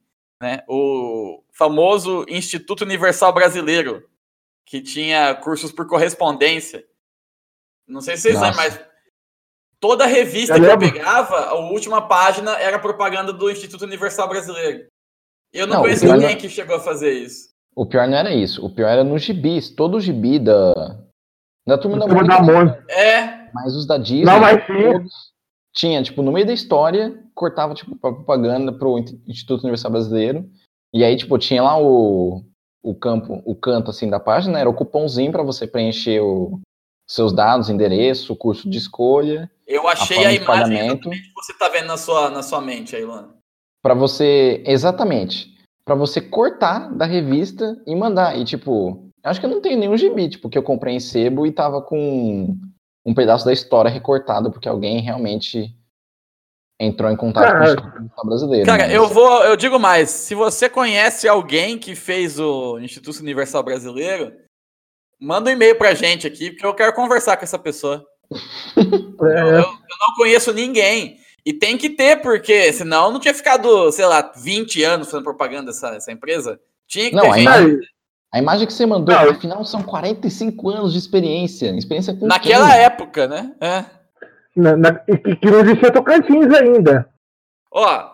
né? O famoso Instituto Universal Brasileiro, que tinha cursos por correspondência. Não sei se vocês Nossa. lembram, mas toda revista Eu que eu pegava, a última página era propaganda do Instituto Universal Brasileiro. Eu não, Não, conheço o ninguém não- que chegou a fazer isso. O pior não era isso. O pior era nos gibis. Todo gibi da, da turma da Turma da Mônica. É, Mas os da Disney. Não, mas sim. todos tinha, tipo, no meio da história, cortava, tipo, pra propaganda pro In- Instituto Universal Brasileiro. E aí, tipo, tinha lá o, o campo, o canto, assim, da página, era o cupomzinho pra você preencher o, seus dados, endereço, curso de escolha, eu achei a, de imagem que você tá vendo na sua, na sua mente aí, Luana. Pra você, exatamente, pra você cortar da revista e mandar. E, tipo, eu acho que eu não tenho nenhum gibi, tipo, que eu comprei em sebo e tava com um pedaço da história recortado, porque alguém realmente entrou em contato com o Cara, Instituto Universal Brasileiro. Cara, mas- eu vou, eu digo mais, se você conhece alguém que fez o Instituto Universal Brasileiro, manda um e-mail pra gente aqui, porque eu quero conversar com essa pessoa. Eu, É, eu- eu não conheço ninguém. E tem que ter, porque senão não tinha ficado, sei lá, 20 anos fazendo propaganda dessa, essa empresa. Tinha que Não, ter a gente. imagem- A imagem que você mandou, Não. afinal, são 45 anos de experiência. Experiência com Naquela quem? época, né? É. na, na, e que, que não existia Tocantins ainda. Ó,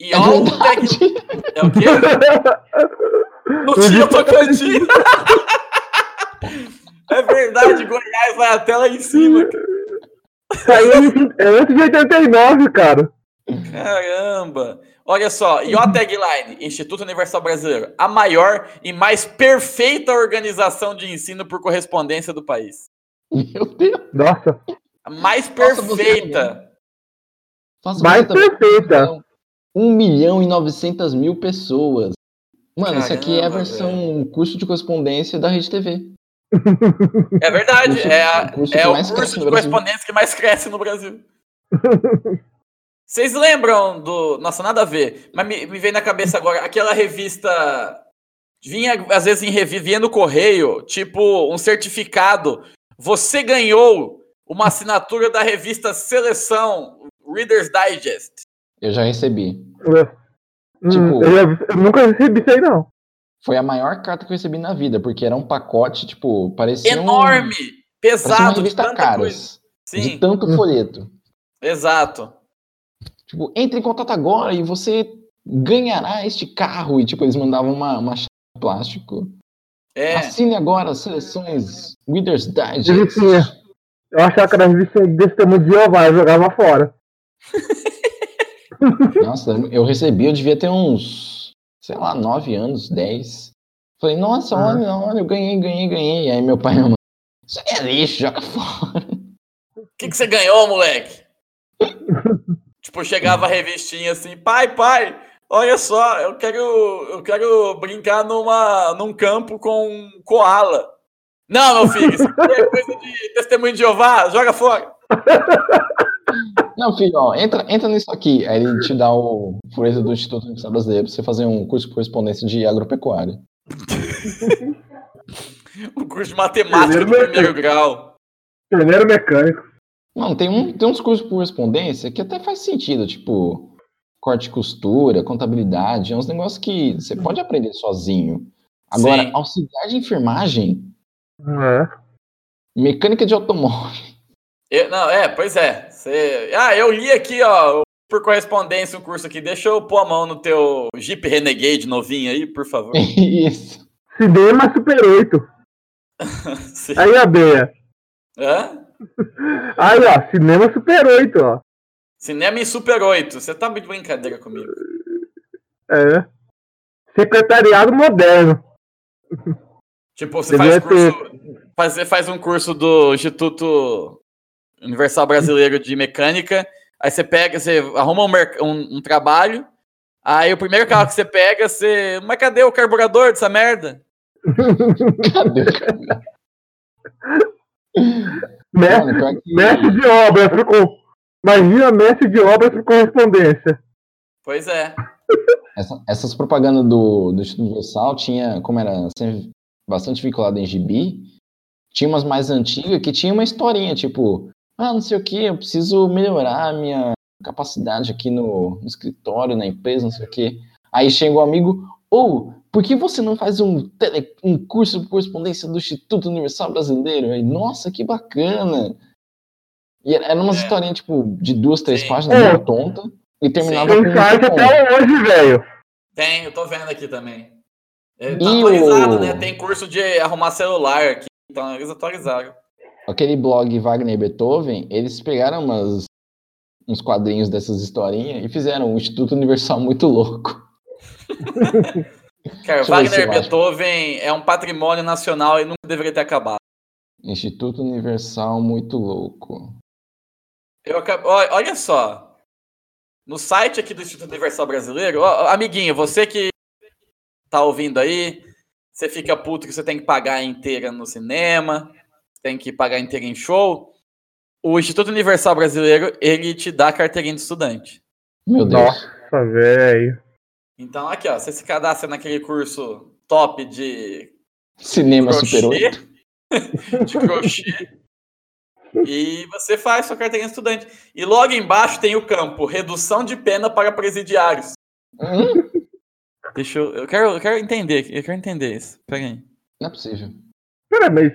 e É o verdade. tec- É o quê? Não tinha Tocantins. É verdade, Goiás vai até lá em cima. Saiu é antes de 89, cara. Caramba! Olha só, e ó a tagline, Instituto Universal Brasileiro, a maior e mais perfeita organização de ensino por correspondência do país. Meu Deus. Nossa, A mais Nossa, você perfeita. Faça mais perfeita. 1 milhão e 900 mil pessoas. Mano, isso aqui é a Caramba, versão curso de correspondência da Rede TV. É verdade, Curso- é, a- curso é o mais curso cresce de no Brasil. correspondência que mais cresce no Brasil. Vocês lembram do. Nossa, nada a ver, mas me, me veio na cabeça agora aquela revista. Vinha, às vezes, em revi, vinha no correio, tipo, um certificado. Você ganhou uma assinatura da revista Seleção Reader's Digest. Eu já recebi. Hum, Tipo- eu, eu nunca recebi isso aí, não. Foi a maior carta que eu recebi na vida, porque era um pacote, tipo, parecia um- Enorme! parecia uma Pesado, de revista tanta caras. coisa. De tanto folheto. exato. Tipo, entre em contato agora e você ganhará este carro. E, tipo, eles mandavam uma, uma chave de plástico. É. Assine agora as seleções Reader's Digest. Revistinha. Eu achava que era revista desse tamanho de Jeová, eu jogava fora. Nossa, eu recebi, eu devia ter uns, sei lá, 9 anos, 10. Falei, nossa, Ah. olha, olha, eu ganhei, ganhei, ganhei. Aí meu pai e minha mãe, isso aí é lixo, joga fora. O que, que você ganhou, moleque? tipo, chegava a revistinha assim, pai, pai, olha só, eu quero, eu quero brincar numa, num campo com um koala. Não, meu filho, isso aqui é coisa de testemunho de Jeová, joga fora. Não, filho, ó, entra, entra nisso aqui. Aí ele te dá o folheto do Instituto Universitário Brasileiro pra você fazer um curso de correspondência de agropecuária. O curso de matemática do Primeiro primeiro grau. Primeiro mecânico. Não, tem, um, tem uns cursos de correspondência que até faz sentido, tipo, corte e costura, contabilidade, é uns negócios que você pode aprender sozinho. Agora, Sim. auxiliar de enfermagem, É. mecânica de automóvel. Eu- não, é, pois é. Você, ah, eu li aqui, ó, por correspondência, um curso aqui. Deixa eu pôr a mão no teu Jeep Renegade novinho aí, por favor. Isso. Cinema Super 8. Sim. Aí a Beia. Hã? Aí, ó, cinema Super 8, ó. Cinema em Super 8. Você tá de brincadeira comigo. É. Secretariado moderno. Tipo, você Devia faz curso. Faz, você faz um curso do Instituto Universal Brasileiro de Mecânica. Aí você pega, você arruma um, um- um trabalho. Aí o primeiro carro que você pega, você. Mas cadê o carburador dessa merda? Cadê? Mestre, que- mestre de obras por con- Imagina mestre de obras por correspondência. Pois é. Essa- essas propagandas do, do Instituto Universal tinha, como era bastante vinculado em gibi, tinha umas mais antigas que tinha uma historinha, tipo, ah, não sei o que, eu preciso melhorar a minha capacidade aqui no, no escritório, na empresa, não sei o que. Aí chega um amigo, ou, por que você não faz um, tele- um curso de correspondência do Instituto Universal Brasileiro? Aí, nossa, que bacana! E era era umas É. historinhas, tipo, de duas, três Sim. páginas, É. tonta, e terminava Tem com site cupom. até hoje, velho. Tem, eu tô vendo aqui também. Ele tá E atualizado, o- né? Tem curso de arrumar celular aqui. Então eles atualizaram. Aquele blog Wagner Beethoven, eles pegaram umas, uns quadrinhos dessas historinhas e fizeram um Instituto Universal muito louco. Cara, Wagner. Beethoven é um patrimônio nacional e nunca deveria ter acabado. Instituto Universal muito louco. Eu acab- ó, Olha só. No site aqui do Instituto Universal Brasileiro, ó, amiguinho, você que tá ouvindo aí, você fica puto que você tem que pagar inteira no cinema, tem que pagar inteira em show. O Instituto Universal Brasileiro, ele te dá carteirinha de estudante. Meu Deus. Nossa, velho. Então, aqui, ó, você se cadastra naquele curso top de Cinema Super 8. crochê, de crochê, e você faz sua carteirinha de estudante. E logo embaixo tem o campo redução de pena para presidiários. Hum, Deixa eu, eu quero, eu quero entender, eu quero entender isso. Pera aí. não é possível. Pera, mas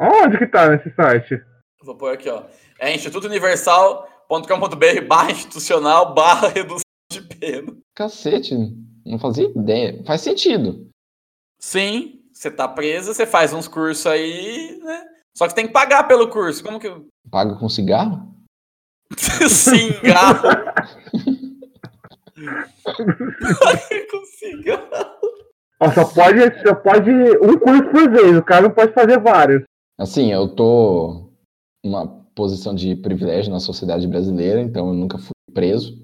onde que tá nesse site? Vou pôr aqui, ó. É institutouniversal.com.br barra institucional barra redução de pena. Cacete, não fazia ideia. Faz sentido. Sim, você tá preso, você faz uns cursos aí, né? Só que tem que pagar pelo curso. Como que. Paga com cigarro? Cigarro. Com cigarro. Ó, só pode, só pode um curso por vez, o cara não pode fazer vários. Assim, eu tô numa posição de privilégio na sociedade brasileira, então eu nunca fui preso.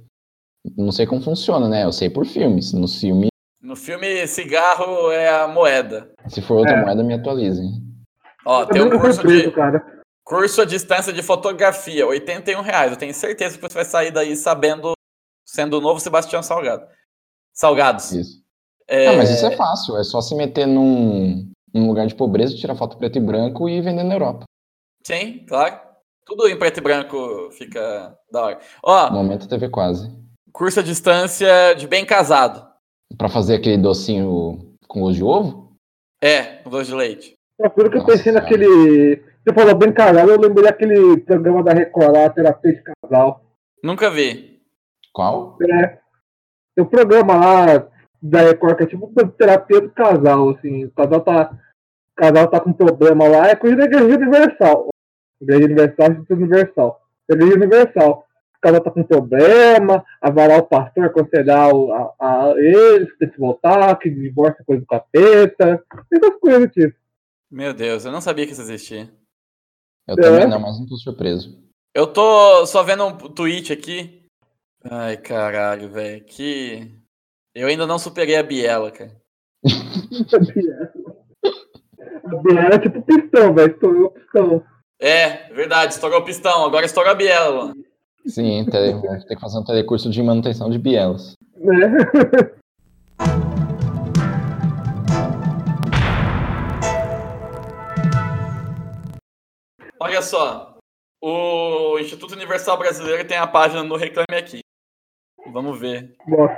Não sei como funciona, né? Eu sei por filmes. No filme, No filme, cigarro é a moeda. se for outra É. moeda, me atualizem. Ó, Eu tem um curso preso, de cara. curso à distância de fotografia, 81 reais. Eu tenho certeza que você vai sair daí sabendo, sendo o novo Sebastião Salgado. Salgados. Isso. É, Ah, mas isso é fácil. É só se meter num, num lugar de pobreza, tirar foto preto e branco e vender na Europa. Sim, claro. Tudo em preto e branco fica da hora. Ó, Momento TV quase. curso à distância de bem casado. Pra fazer aquele docinho com gosto de ovo? É, com doce de leite. Só por que eu Nossa, pensei cara. naquele. Você falou bem casado, eu lembrei daquele programa da Record lá, Terapia de Casal. Nunca vi. Qual? É. Tem um programa lá da Record que é tipo uma terapia do casal, assim. O casal tá. O casal tá com problema lá, é coisa da Igreja Universal. Igreja Universal, Instituto Universal. Igreja Universal. O casal tá com problema, lá o pastor aconselhar o- a, a eles que tem que voltar, que divórcio é coisa do capeta. Essas coisas, tipo. Meu Deus, eu não sabia que isso existia. Eu É. também não, mas não tô surpreso. Eu tô só vendo um tweet aqui. Ai, caralho, velho. Que. Eu ainda não superei a Biela, cara. A Biela é tipo pistão, velho. Estourou o pistão. É, verdade, estourou o pistão. Agora estourou a Biela, mano. Sim, tele, ter que fazer um telecurso de manutenção de bielas. Né? Olha só. O Instituto Universal Brasileiro tem a página no Reclame Aqui. Vamos ver Nossa.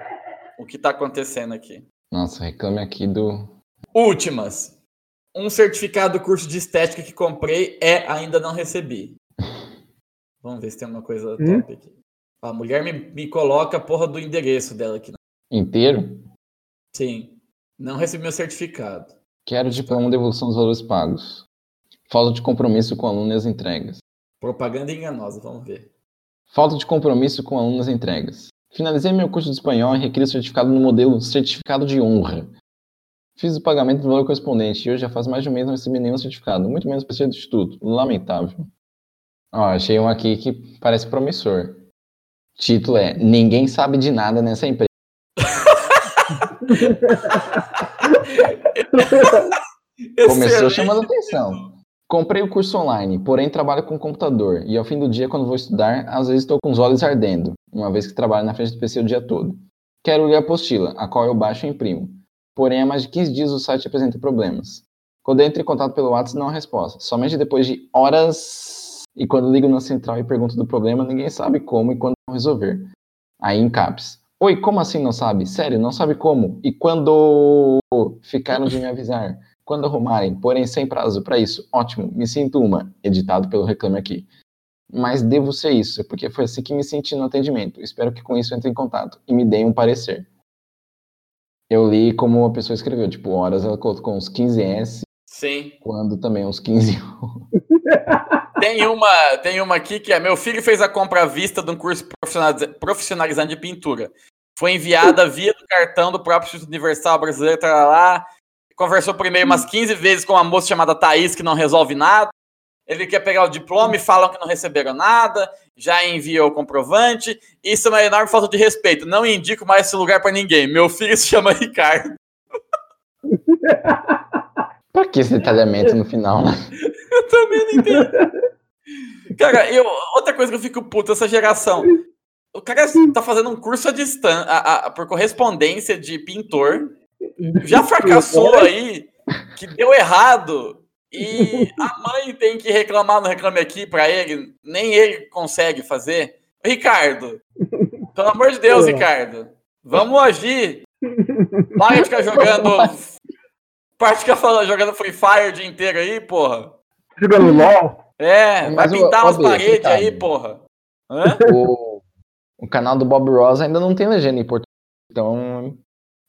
o que tá acontecendo aqui. Nossa, reclame aqui do. Últimas. Um certificado do curso de estética que comprei é ainda não recebi. Vamos ver se tem uma coisa Hum? top aqui. A mulher me, me coloca a porra do endereço dela aqui. Inteiro? Sim. Não recebi meu certificado. Quero diploma de devolução dos valores pagos. Falta de compromisso com o aluno e as entregas. Propaganda enganosa, vamos ver. Falta de compromisso com alunos nas entregas. Finalizei meu curso de espanhol e requeri o certificado no modelo certificado de honra. Fiz o pagamento do valor correspondente e hoje já faz mais de um mês não recebi nenhum certificado, muito menos para do instituto. Lamentável. Ó, achei um aqui que parece promissor. Título é Ninguém sabe de nada nessa empresa. Começou chamando atenção. Comprei o curso online, porém trabalho com computador e ao fim do dia, quando vou estudar, às vezes estou com os olhos ardendo, uma vez que trabalho na frente do PC o dia todo. Quero ler a apostila, a qual eu baixo e imprimo. Porém, há mais de 15 dias o site apresenta problemas. Quando entro em contato pelo WhatsApp, não há resposta. Somente depois de horas e quando ligo na central e pergunto do problema, ninguém sabe como e quando resolver. Aí em caps. Oi, como assim não sabe? Sério, não sabe como? E quando ficaram de me avisar? Quando arrumarem, porém sem prazo para isso. Ótimo, me sinto uma. Editado pelo Reclame Aqui. Mas devo ser isso, porque foi assim que me senti no atendimento. Espero que com isso entre em contato e me deem um parecer. Eu li como a pessoa escreveu, tipo, horas ela colocou uns 15S, Sim. quando também uns 15 Tem uma, tem uma aqui que é: meu filho fez a compra à vista de um curso profissionaliza- profissionalizante de pintura. Foi enviada via do cartão do próprio Instituto Universal Brasileiro, tá lá. Conversou e-mail umas 15 vezes com uma moça chamada Thaís, que não resolve nada. Ele quer pegar o diploma e falam que não receberam nada, já enviou o comprovante. Isso é uma enorme falta de respeito. Não indico mais esse lugar pra ninguém. Meu filho se chama Ricardo. Pra que esse detalhamento no final, né? Eu também não entendo. Cara, eu, outra coisa que eu fico puto, essa geração. O cara tá fazendo um curso à distância, por correspondência de pintor. Já fracassou aí, que deu errado. E a mãe tem que reclamar no Reclame Aqui pra ele. Nem ele consegue fazer. Ricardo, pelo amor de Deus, Pô. Ricardo. Vamos agir. Para de ficar jogando. Para de ficar falando, jogando Free Fire o dia inteiro aí, porra. Jogando LOL. É, vai pintar umas ó, Bia, paredes aí, porra. Hã? O, o canal do Bob Ross ainda não tem legenda em português, então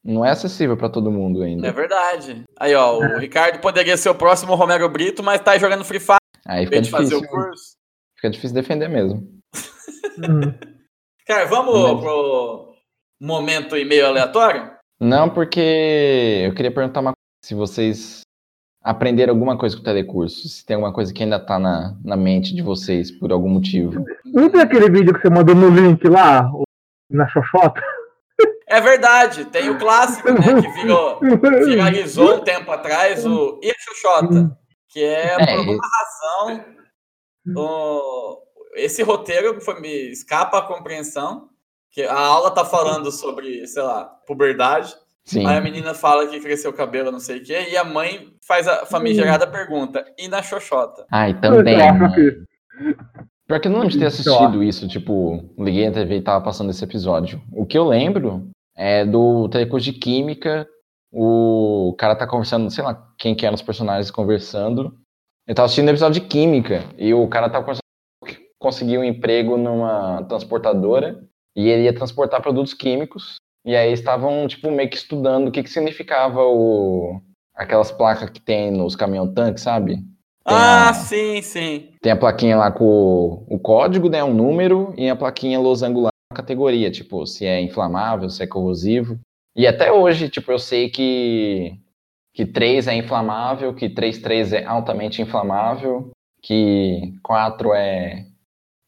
não é acessível pra todo mundo ainda. É verdade. Aí, ó, o Ricardo poderia ser o próximo Romero Brito, mas tá aí jogando Free Fire Aí fica difícil, o curso. fica difícil defender mesmo. Uhum. Cara, vamos Mas- pro momento e-mail aleatório? Não, porque eu queria perguntar uma coisa, se vocês aprenderam alguma coisa com o telecurso, se tem alguma coisa que ainda tá na, na mente de vocês por algum motivo. Não tem aquele vídeo que você mandou no link lá, na Xoxota? É verdade, tem o clássico, né, que virou, viralizou um tempo atrás, o E Xuxota, que é, É, por alguma razão, o- esse roteiro foi, me escapa a compreensão, que a aula tá falando sobre, sei lá, puberdade, Sim. aí a menina fala que cresceu o cabelo, não sei o quê, e a mãe faz a famigerada pergunta, e na Xoxota? Ai, também. Mano. que- Pior que eu não lembro de ter assistido isso, tipo, liguei a TV e tava passando esse episódio. O que eu lembro é do telecurso de Química, o cara tá conversando, sei lá quem que eram os personagens conversando. Eu tava assistindo o episódio de Química e o cara tava conversando que conseguiu um emprego numa transportadora e ele ia transportar produtos químicos. E aí estavam, tipo, meio que estudando o que que significava o... aquelas placas que tem nos caminhão-tanque, sabe? Tem Ah, a- sim, sim. tem a plaquinha lá com o, o código, né, um número, e a plaquinha a categoria, tipo, se é inflamável, se é corrosivo. E até hoje, tipo, eu sei que que 3 é inflamável, que 3.3 é altamente inflamável, que 4 é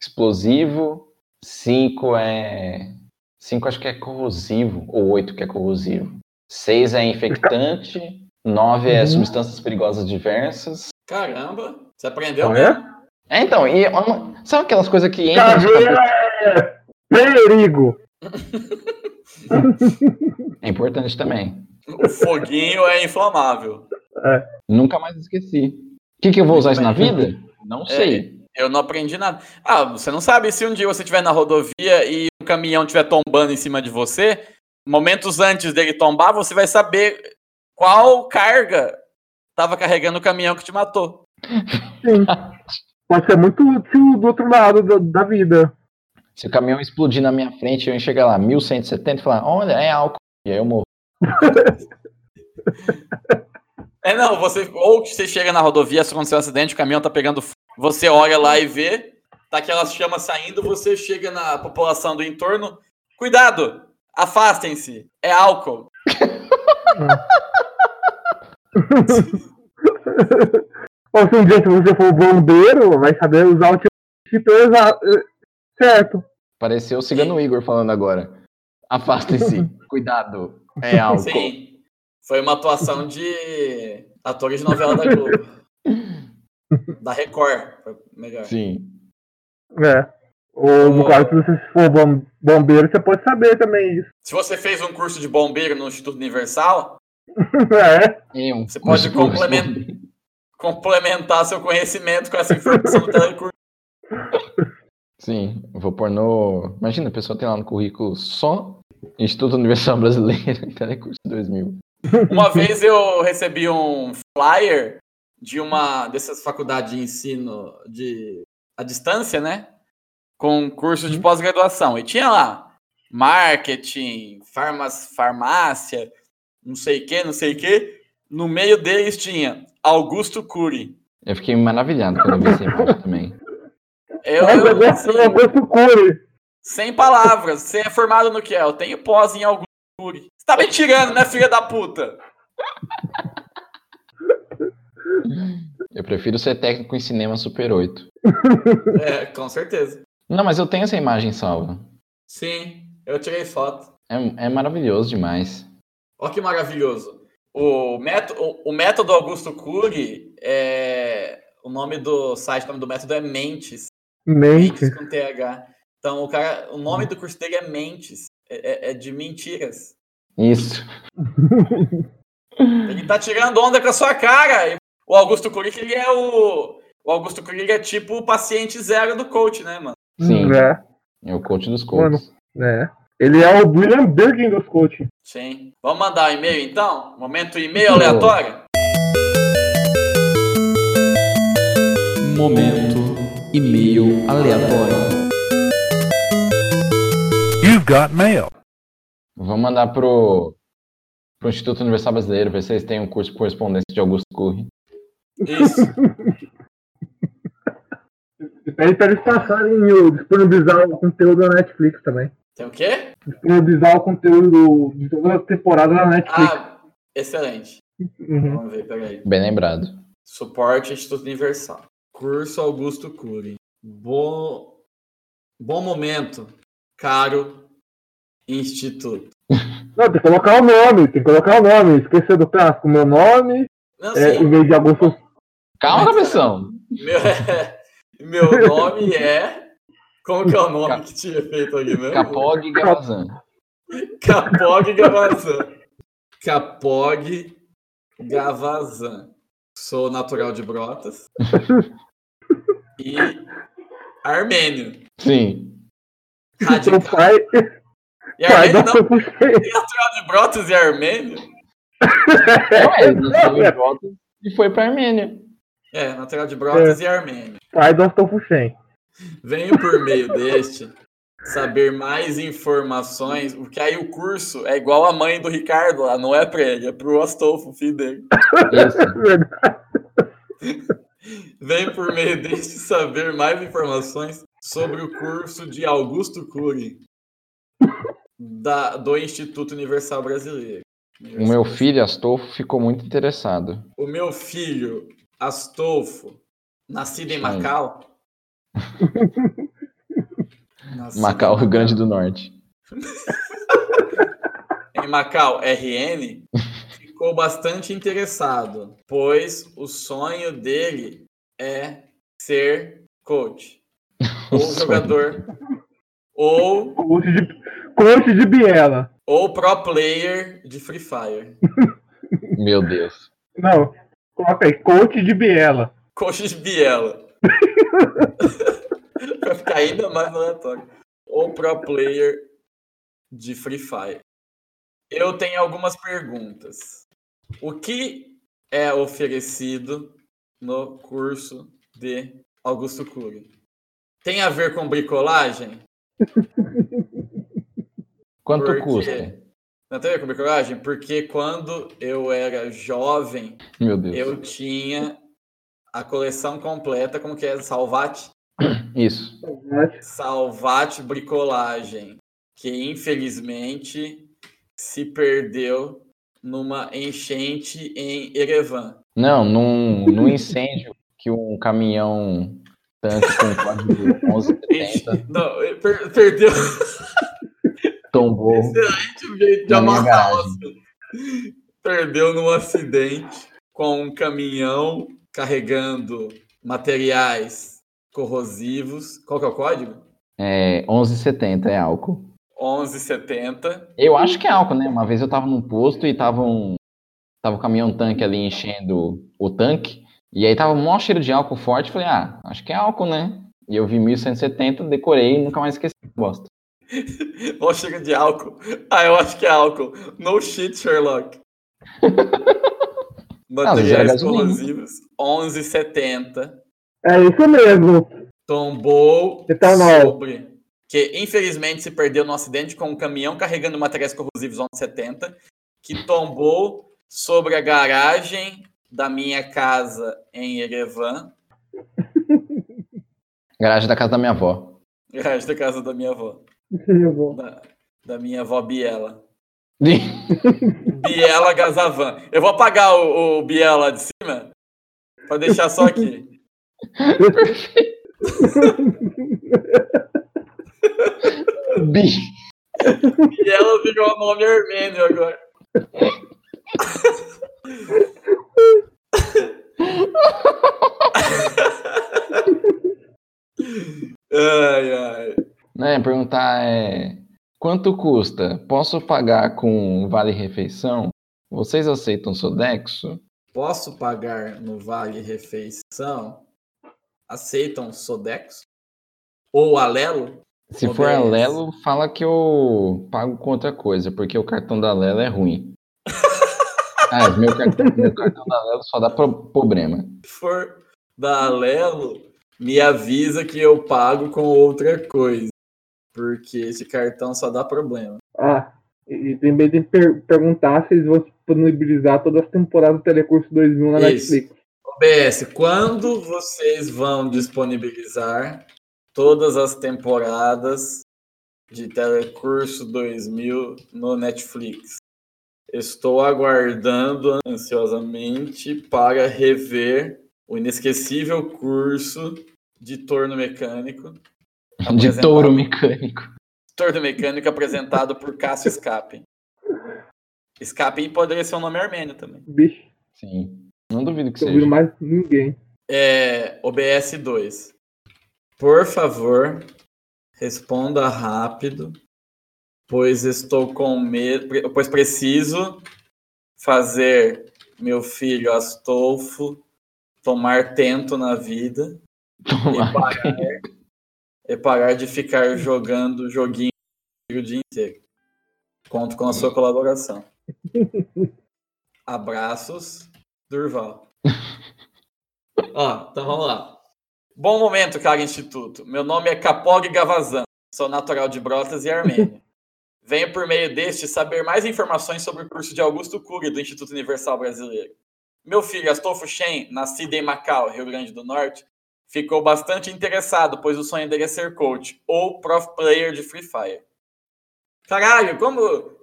explosivo, 5 é 5 acho que é corrosivo, ou 8 que é corrosivo. 6 é infectante, 9 é Uhum. substâncias perigosas diversas, Caramba, você aprendeu Ah, é? é, então, e uma- sabe aquelas coisas que entram na sua Caveira cabeça? é perigo. É importante também. O foguinho é inflamável. Nunca mais esqueci. O que, que eu vou usar isso na vida? Não sei. Eu não aprendi nada. Ah, você não sabe se um dia você estiver na rodovia e um caminhão estiver tombando em cima de você, momentos antes dele tombar, você vai saber qual carga estava carregando o caminhão que te matou. Sim. Pode ser muito útil do outro lado da, da vida. Se o caminhão explodir na minha frente, eu enxergar lá 1170 e falar, olha, é álcool. E aí eu morro. É, não, você ou que você chega na rodovia, se acontecer um acidente, o caminhão tá pegando fogo, você olha lá e vê, tá aquelas chamas saindo, você chega na população do entorno. Cuidado! Afastem-se! É álcool. Ou se um dia se você for bombeiro, vai saber usar o tipo exa- certo. Pareceu o Cigano Igor falando agora. Afastem-se. Cuidado. É álcool. Sim. Foi uma atuação de atores de novela da Globo. Da Record, foi melhor. Sim. É. Ou no caso, se você for bom- bombeiro, você pode saber também isso. Se você fez um curso de bombeiro no Instituto Universal, É. Você pode complementar- complementar seu conhecimento com essa informação do telecurso. Sim, vou pôr no. Imagina, a pessoa tem lá no currículo só Instituto Universal Brasileiro e Telecurso 2000. Uma vez eu recebi um flyer de uma dessas faculdades de ensino de à distância, né? Com curso de pós-graduação. E tinha lá marketing, farmas, farmácia, não sei o que, não sei o que. No meio deles tinha Augusto Cury. Eu fiquei maravilhado quando eu vi essa imagem também. Eu, Mas eu, eu gosto, assim, eu gosto cure. sem palavras. Você é formado no que? Eu tenho pós em Augusto Cury. Você tá me tirando, né, filha da puta? Eu prefiro ser técnico em cinema Super 8. É, com certeza. Não, mas eu tenho essa imagem salva. Sim, eu tirei foto. É, é maravilhoso demais. Olha que maravilhoso. O método, o, o método Augusto Cury, é, o nome do site, o nome do método é Mentes. Mente. Mentes com TH. Então, o, cara, o nome do curso dele é Mentes. É, é- é de mentiras. Isso. Ele tá tirando onda com a sua cara. O Augusto que ele é o. O Augusto ele é tipo o paciente zero do coach, né, mano? Sim. É, É o coach dos coaches. é. Ele é o William Birkin dos coaching. Sim. Vamos mandar um e-mail então? Momento e-mail aleatório? Momento e-mail aleatório. You've got mail. Vamos mandar pro, pro Instituto Universal Brasileiro, ver se eles têm um curso de correspondência de Augusto Curry. Isso. Pede pra eles passarem o disponibilizar o conteúdo na Netflix também. Tem o quê? Disponibilizar o conteúdo de toda a temporada na Netflix. Ah, excelente. Uhum. Vamos ver, peraí. Bem lembrado. Suporte Instituto Universal. Curso Augusto Cury. Bom, bom momento, caro Instituto. Não, tem que colocar o nome, tem que colocar o nome. Esqueceu do clássico, meu nome, Não, é, em vez de Augusto. Calma, cabeção! meu, meu nome é. Como que é o nome que tinha feito aqui mesmo? Capog Gavazan. Capog Gavazan. Capog Gavazan. Sou natural de Brotas. e armênio. Sim. Seu Radical. pai, E pai armênio não, Sophie natural de Brotas e armênio? É, ele nasceu em volta e foi pra Armênia. É, natural de Brotas e armênio. pai do Astolfo Shen. Venho por meio deste saber mais informações, porque aí o curso é igual a mãe do Ricardo lá, não é pra ele, é pro Astolfo, filho dele. Venho por meio deste saber mais informações sobre o curso de Augusto Cury da, do Instituto Universal Brasileiro. O meu filho, Astolfo, ficou muito interessado. O meu filho, Astolfo, nascido em. Macau. Nascido Macau, Rio Grande do Norte. em Macau, RN, ficou bastante interessado, pois o sonho dele é ser coach, ou sonho. jogador, ou, Coach de, coach de Biela. ou pro player de Free Fire. Meu Deus. Não, coloca aí, coach de Biela. Coach de Biela. Pra ficar ainda mais aleatório. Ou pro player de Free Fire. Eu tenho algumas perguntas. O que é oferecido no curso de Augusto Cury? Tem a ver com bricolagem? Quanto Porque- custa? Não tem a ver com bricolagem? Porque quando eu era jovem, eu tinha a coleção completa, como que é? Salvate? Isso. Salvate Bricolagem, que infelizmente se perdeu numa enchente em Erevan. Não, num, num incêndio que um caminhão tanque com código 1170 Não, per- perdeu tombou. excelente jeito de amarrar. Perdeu num acidente com um caminhão carregando materiais corrosivos. Qual que é o código? É, 1170 é álcool. 1170. Eu acho que é álcool, né? Uma vez eu tava num posto e tava um, tava o caminhão tanque ali enchendo o tanque. E aí tava um maior cheiro de álcool forte. Falei, ah, acho que é álcool, né? E eu vi 1170, decorei e nunca mais esqueci bosta. Ó, chega de álcool. Ah, eu acho que é álcool. No shit, Sherlock. Materiais corrosivos. 1170. É isso mesmo. Tombou Etanol. sobre. Que infelizmente se perdeu no acidente com um caminhão carregando materiais corrosivos 1170. Que tombou sobre a garagem da minha casa em Erevan. Garagem da casa da minha avó. Garagem da casa da minha avó. Da, da minha avó Biela. Biela Gazavan. Eu vou apagar o, o Biela de cima pra deixar só aqui. Bi. Biela virou nome armênio agora. ai, ai. Né, perguntar é quanto custa? Posso pagar com vale refeição? Vocês aceitam Sodexo? Posso pagar no Vale Refeição? Aceitam Sodex? Ou Alelo? Se for a Lelo, fala que eu pago com outra coisa, porque o cartão da Lelo é ruim. ah, meu cartão, meu cartão da Lelo só dá pro- problema. Se for da Alelo, me avisa que eu pago com outra coisa. Porque esse cartão só dá problema. Ah, e também tem que per- perguntar se eles vão disponibilizar todas as temporadas do Telecurso 2000 na Isso. Netflix. OBS, quando vocês vão disponibilizar todas as temporadas de Telecurso 2000 no Netflix? Estou aguardando ansiosamente para rever o inesquecível curso de torno mecânico. De touro mecânico. Torno mecânico apresentado por Cássio Scape. Scape poderia ser um nome armênio também. Bicho, Sim. Não duvido que não seja. mais ninguém. É, OBS 2. Por favor, responda rápido, pois estou com medo, pois preciso fazer meu filho Astolfo tomar tento na vida e Toma. parar, e parar de ficar jogando joguinho o dia inteiro. Conto com a sua colaboração. Abraços, Durval. Ó, então vamos lá. Bom momento, cara Instituto. Meu nome é Capog Gavazan. Sou natural de Brotas e Armênia. Venho por meio deste saber mais informações sobre o curso de Augusto Cury do Instituto Universal Brasileiro. Meu filho Astolfo Shen, nascido em Macau, Rio Grande do Norte, ficou bastante interessado, pois o sonho dele é ser coach ou prof player de Free Fire. Caralho, como.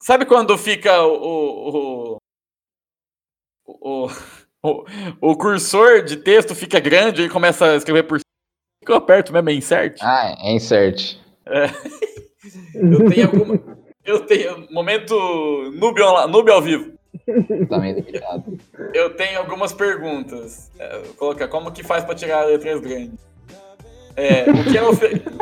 Sabe quando fica o. O, o, o, o cursor de texto fica grande e começa a escrever por cima? Eu aperto mesmo, é insert? Ah, é insert. Eu tenho alguma. Eu tenho. Momento noob, noob ao vivo. Tá meio delicado. Eu tenho algumas perguntas. É, vou colocar como que faz para tirar letras grandes. É, o que é ofe-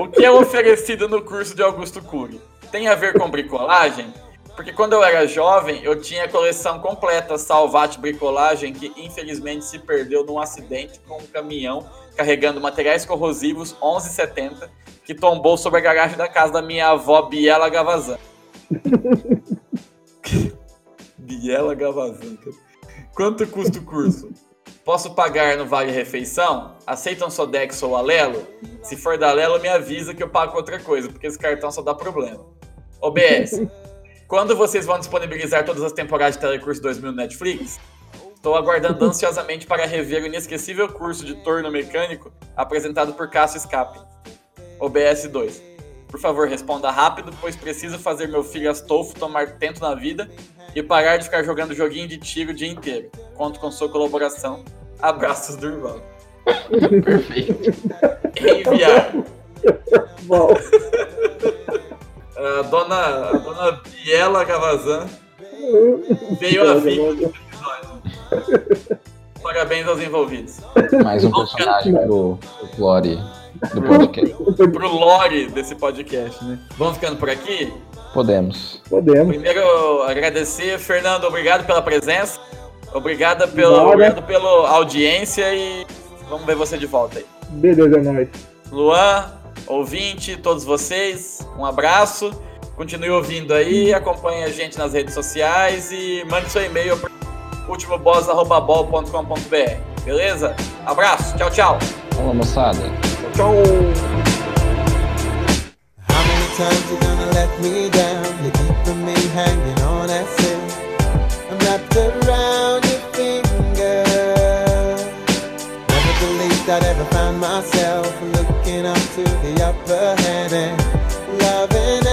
O que é oferecido no curso de Augusto Cury? Tem a ver com bricolagem? Porque quando eu era jovem, eu tinha a coleção completa Salvate Bricolagem, que infelizmente se perdeu num acidente com um caminhão carregando materiais corrosivos 1170, que tombou sobre a garagem da casa da minha avó Biela Gavazan. Biela Gavazan. Quanto custa o curso? Posso pagar no Vale Refeição? Aceitam Sodex ou Alelo? Se for da Alelo, me avisa que eu pago outra coisa, porque esse cartão só dá problema. OBS, quando vocês vão disponibilizar todas as temporadas de Telecurso 2000 no Netflix? Estou aguardando ansiosamente para rever o inesquecível curso de torno mecânico apresentado por Cássio Escape, OBS 2. Por favor, responda rápido, pois preciso fazer meu filho Astolfo tomar tento na vida e parar de ficar jogando joguinho de tiro o dia inteiro. Conto com sua colaboração. Abraços do irmão. Perfeito. Enviar. Bom, A dona, a dona Biela Gavazan veio a vir. Parabéns aos envolvidos. Mais um personagem pro folclore do podcast. Pro lore desse podcast, né? Vamos ficando por aqui? Podemos. Podemos. Primeiro, agradecer, Fernando, obrigado pela presença. Obrigada pelo, obrigado pela audiência e vamos ver você de volta aí. Beleza, é nóis. Luan, ouvinte, todos vocês, um abraço. Continue ouvindo aí, acompanhe a gente nas redes sociais e mande seu e-mail para ultimoboss.bol.com.br. Beleza? Abraço, tchau, tchau. Falou, moçada. Tchau. How many times you gonna let me down? You're keeping me hanging on that. I'm wrapped around I'd ever find myself looking up to the upper hand and loving